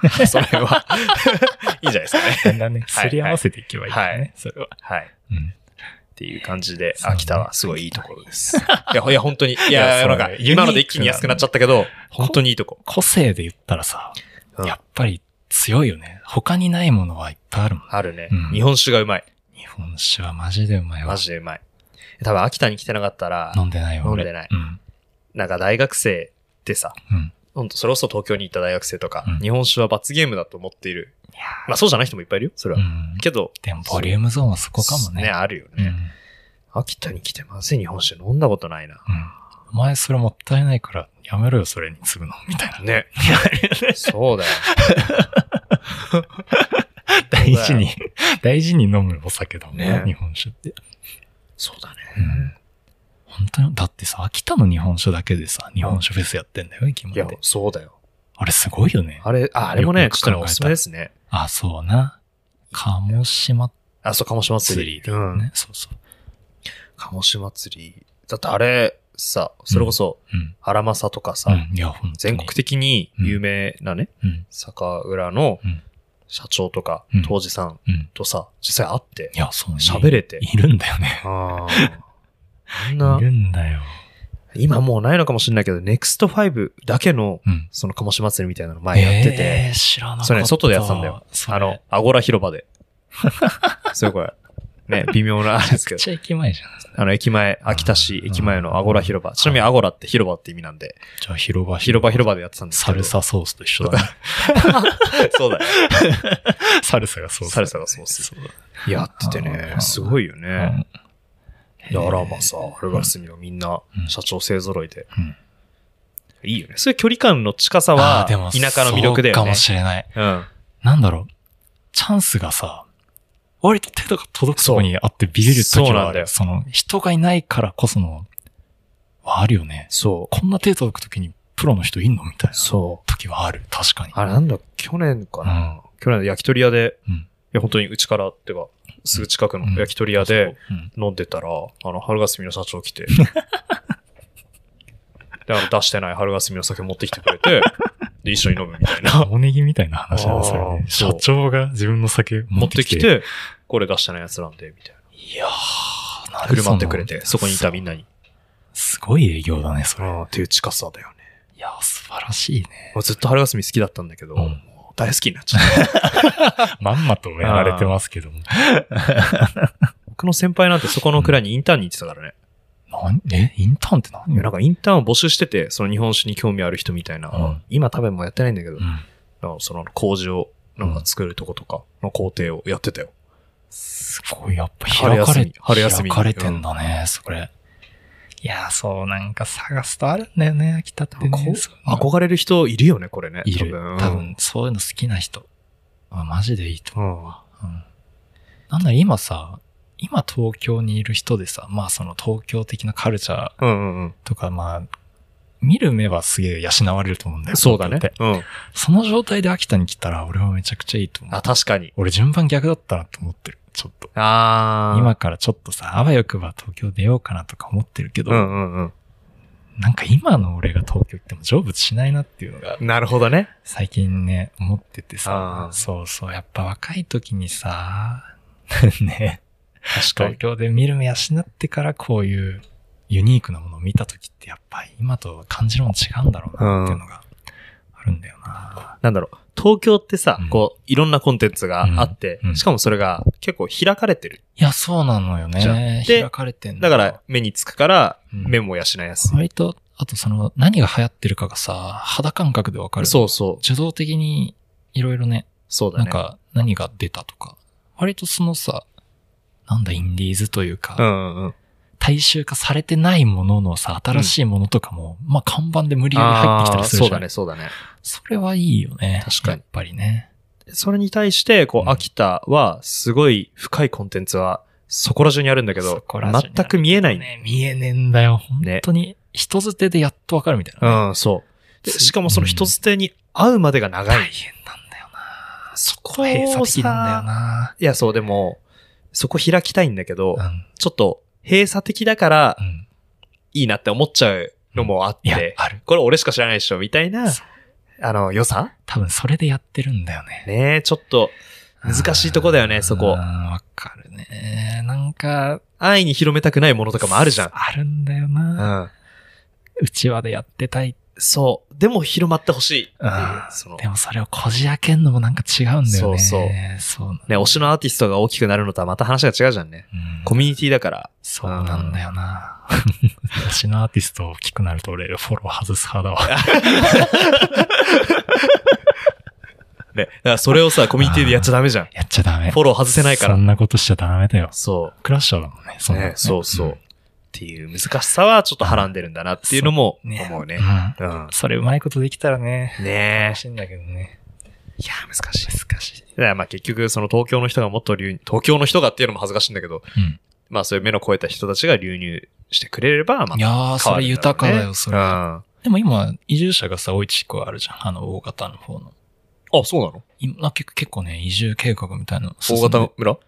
その辺は、いいんじゃないですかね。だんだんね、はいすり合わせていけばいいからね、はいそれは。はい。うん。っていう感じで、秋田はすごいいいところです。いや、いや、本当に。いいやなんか、今ので一気に安くなっちゃったけど、本当にいいとこ。個性で言ったらさ、うんやっぱり強いよね。他にないものはいっぱいあるもん。あるねうん。日本酒がうまい。日本酒はマジでうまいわ。マジでうまい。多分秋田に来てなかったら、飲んでないわ、俺飲んでないうん。なんか大学生ってさ、うん。本当それこそ東京に行った大学生とか、うん日本酒は罰ゲームだと思っている。まあそうじゃない人もいっぱいいるよ、それは。うん。けど、でも、ボリュームゾーンはそこかもね。ね、あるよね。うん。秋田に来てまずい日本酒飲んだことないな。うん。お前それもったいないから、やめろよ、それに次ぐの。みたいな。ね。そうだよ。大事に、大事に飲むお酒だもんねね、日本酒って。そうだね。うん本当に、だってさ、秋田の日本酒だけでさ、日本酒フェスやってんだよ、駅まいやで。、そうだよ。あれすごいよね。あれ、あ、あれもね、よくちょっとね、おすすめですね。あ、そうな。鴨島あ、そう、鴨島釣釣り。りでね。そうそう。鴨島釣り。だってあれ、さ、それこそ、うん。荒政とかさ、うん。いや、本当に全国的に有名なね、うん。酒蔵のうん社長とかうん、当時さんうん。とさ、実際会ってい、や、そうね喋れているんだよね。ああ。あんないるんだよ。今もうないのかもしれないけど、ネクスト5だけの、うん。その鴨島祭りみたいなの前やってて、えー、知らなかった。それね外でやってたんだよ。あの、アゴラ広場で。すごいこれ。ね、微妙なあれですけど。めっちゃ駅前じゃん。あの、駅前、秋田市駅前のアゴラ広場。ちなみにアゴラって広場って意味なんで、じゃあ広場広場広場でやってたんですけど。サルサソースと一緒だね。そうだよ。サルサがソース。サルサがソースそうやっててねう、んすごいよだ。ね。うん。で、あらまさ、アルガスミはみんなうん社長勢揃いで。うんいいよね。そういう距離感の近さあは、田舎の魅力だよねかも。しれない。うん。なんだろう。チャンスがさ、割と手とか届くとこにあってビビる時はその、人がいないからこその、はあるよね。そう。こんな手届く時にプロの人いんのみたいなそう。時はある。確かに。あれなんだ、去年かな。去年焼き鳥屋で、うんいや、本当にうちからってか、すぐ近くのうん焼き鳥屋でうん。飲んでたら、あの、春霞の社長来て、で、あの、出してない春霞の酒持ってきてくれて、で、一緒に飲むみたいな。青ネギみたいな話だな、それね。あーそう社長が自分の酒持ってき。て、これ出してないやつなんで、みたいいやー、振る舞ってくれて、そこにいたみんなに。すごい営業だね、それ。っていう近さだよね。いやー、素晴らしいね。ずっと春霞好きだったんだけど、うん大好きになっちゃった。まんまとやられてますけども。僕の先輩なんてそこの蔵にインターンに行ってたからね。なんえインターンって何？なんかインターンを募集してて、その日本酒に興味ある人みたいな。うん今多分もうやってないんだけど、うん。その麹をなんか作るとことかの工程をやってたよ。すごい、やっぱ春開かれ休み、春休みに開かれてんだね、それ。いやー、そう、なんか探すとあるんだよね、秋田ってね。憧れる人いるよね、これね。いる。多分。そういうの好きな人。あマジでいいと思う。うん。うん。なんだろ、今さ、今東京にいる人でさ、まあその東京的なカルチャー。とか、まあ、見る目はすげえ養われると思うんだよ。そうだね。うん。その状態で秋田に来たら俺はめちゃくちゃいいと思う。あ、確かに。俺順番逆だったなと思ってる。ちょっと。あー。今からちょっとさ、あわよくば東京出ようかなとか思ってるけど、うんうんなんか今の俺が東京行っても成仏しないなっていうのがうん。なるほどね。最近ね、思っててあさー、そうそう、やっぱ若い時にさ、ね。東京で見る目養ってからこういうユニークなものを見た時ってやっぱり今と感じるもの違うんだろうなっていうのがあるんだよな。なんだろう。東京ってさ、うんこう、いろんなコンテンツがあって、うんうんしかもそれが結構開かれてる。いや、そうなのよね。で開かれてんのだから、目につくから、うん目も養いやすい。割と、あとその、何が流行ってるかがさ、肌感覚でわかる。そうそう。受動的にいろいろね、そうだね。なんか何が出たとか、割とそのさ、なんだインディーズというか、うんうんうん。大衆化されてないもののさ、新しいものとかも、まあ看板で無理やり入ってきたりするじゃん。そうだね、そうだね。それはいいよね。確かにやっぱりね。それに対して、こう、うん秋田は、すごい深いコンテンツは、そこら中にあるんだけど全く見えない。ね、見えねえんだよ。本当に、人づてでやっとわかるみたいなね、うん、そう。しかもその人捨てに会うまでが長い。大変なんだよな。そこ閉鎖的なんだよさ、な。いや、そう、でも、そこ開きたいんだけど、うん。ちょっと、閉鎖的だからう、ん。いいなって思っちゃうのもあって、、ある。これ俺しか知らないでしょ、みたいなそ、あの、良さ？多分それでやってるんだよね。ねえ、ちょっと、難しいとこだよね、そこうん。わかるね。なんか、安易に広めたくないものとかもあるじゃん。あるんだような。ん。うちわでやってたい。そう。でも広まってほしいううん。でもそれをこじ開けんのもなんか違うんだよね。そうそうそうね、推しのアーティストが大きくなるのとはまた話が違うじゃんね。うんコミュニティだから。そうなんだよな。推しのアーティスト大きくなると俺フォロー外す派だわ。ね。だからそれをさ、コミュニティでやっちゃダメじゃん。やっちゃダメ。フォロー外せないからそんなことしちゃダメだよ。そクラッシャーだもんね。う。そんなのね、そうそう。っていう難しさはちょっとはらんでるんだなっていうのもね思うね。うん。うん。それうまいことできたらね。ね楽しいんだけどね。いや、難しい。難しい。だからまあ結局、その東京の人がもっと流、東京の人がっていうのも恥ずかしいんだけど、うん。まあそういう目の超えた人たちが流入してくれれば、まあ、いやー、それ豊かだよ、それ。うん。でも今、移住者がさ、多い地区あるじゃん。あの、大型の方の。あ、そうなの？今、結構結構ね、移住計画みたいな大型村？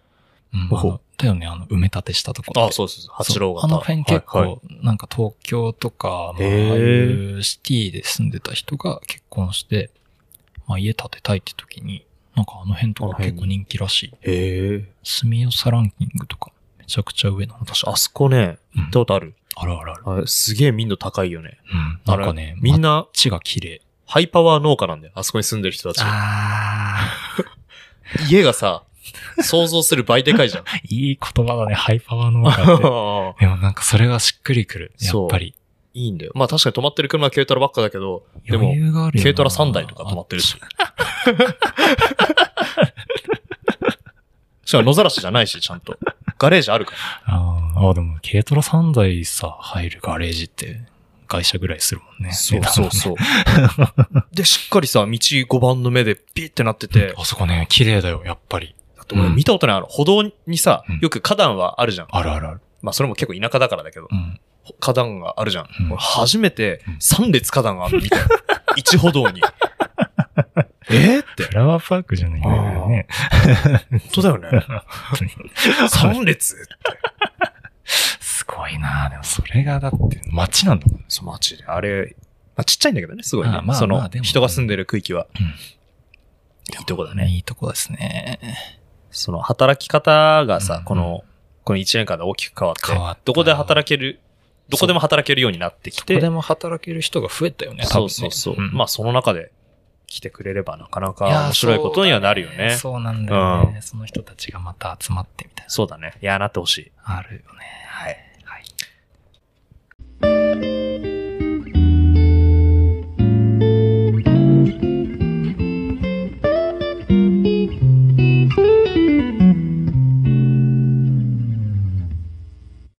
うん、ほほあのだよね、あの、埋め立てしたところ。あ、そうそうそう。八郎型。あの辺結構、はいはいなんか東京とか、まあ、ああいうシティで住んでた人が結婚して、まあ家建てたいって時に、なんかあの辺とか結構人気らしい。へえ。住みよさランキングとか、めちゃくちゃ上なの。私、あそこね、うん行ったことある。あるあるある。あれすげえ民度高いよね。うん。なんかねみんな、街が綺麗。ハイパワー農家なんだよ。あそこに住んでる人たち。あ 家がさ、想像する倍でかいじゃん。ー、いい言葉だね、ハイパワー農家って。でもなんかそれがしっくりくる。やっぱり。いいんだよ。まあ確かに止まってる車は軽トラばっかだけど、でも。軽トラ3台とか止まってるし。しかも野ざらしじゃないし、ちゃんと。ガレージあるから。あーあー、でも軽トラ3台さ、入るガレージって、会社ぐらいするもんね。そうそうそう。で、しっかりさ、道5番の目でピッてなってて、あそこね、綺麗だよ、やっぱり。だって俺見たことない。あの、歩道にさうん、よく花壇はあるじゃん。あるあるある。まあそれも結構田舎だからだけどう、ん。花壇があるじゃん。うん俺初めてうん3列花壇があるの見たよ。一歩道に。えーってフ。ラワーパークじゃないんだよね。本当だよね。本当に3列って。すごいなでもそれがだって街なんだもんね。そう、マジで。あれ、まあ、ちっちゃいんだけどね、すごいね。あまあその、まあでも人が住んでる区域は。うんいいとこだね。いいとこですね。その働き方がさ、うんうん、この、この1年間で大きく変わって、どこで働ける、どこでも働けるようになってきて。どこでも働ける人が増えたよね、そうそうそう。うん、まあその中で来てくれればなかなか面白いことにはなるよね。そう,ねそうなんだよね、うん、その人たちがまた集まってみたいな。そうだね。いや、なってほしい。あるよね。はい。はい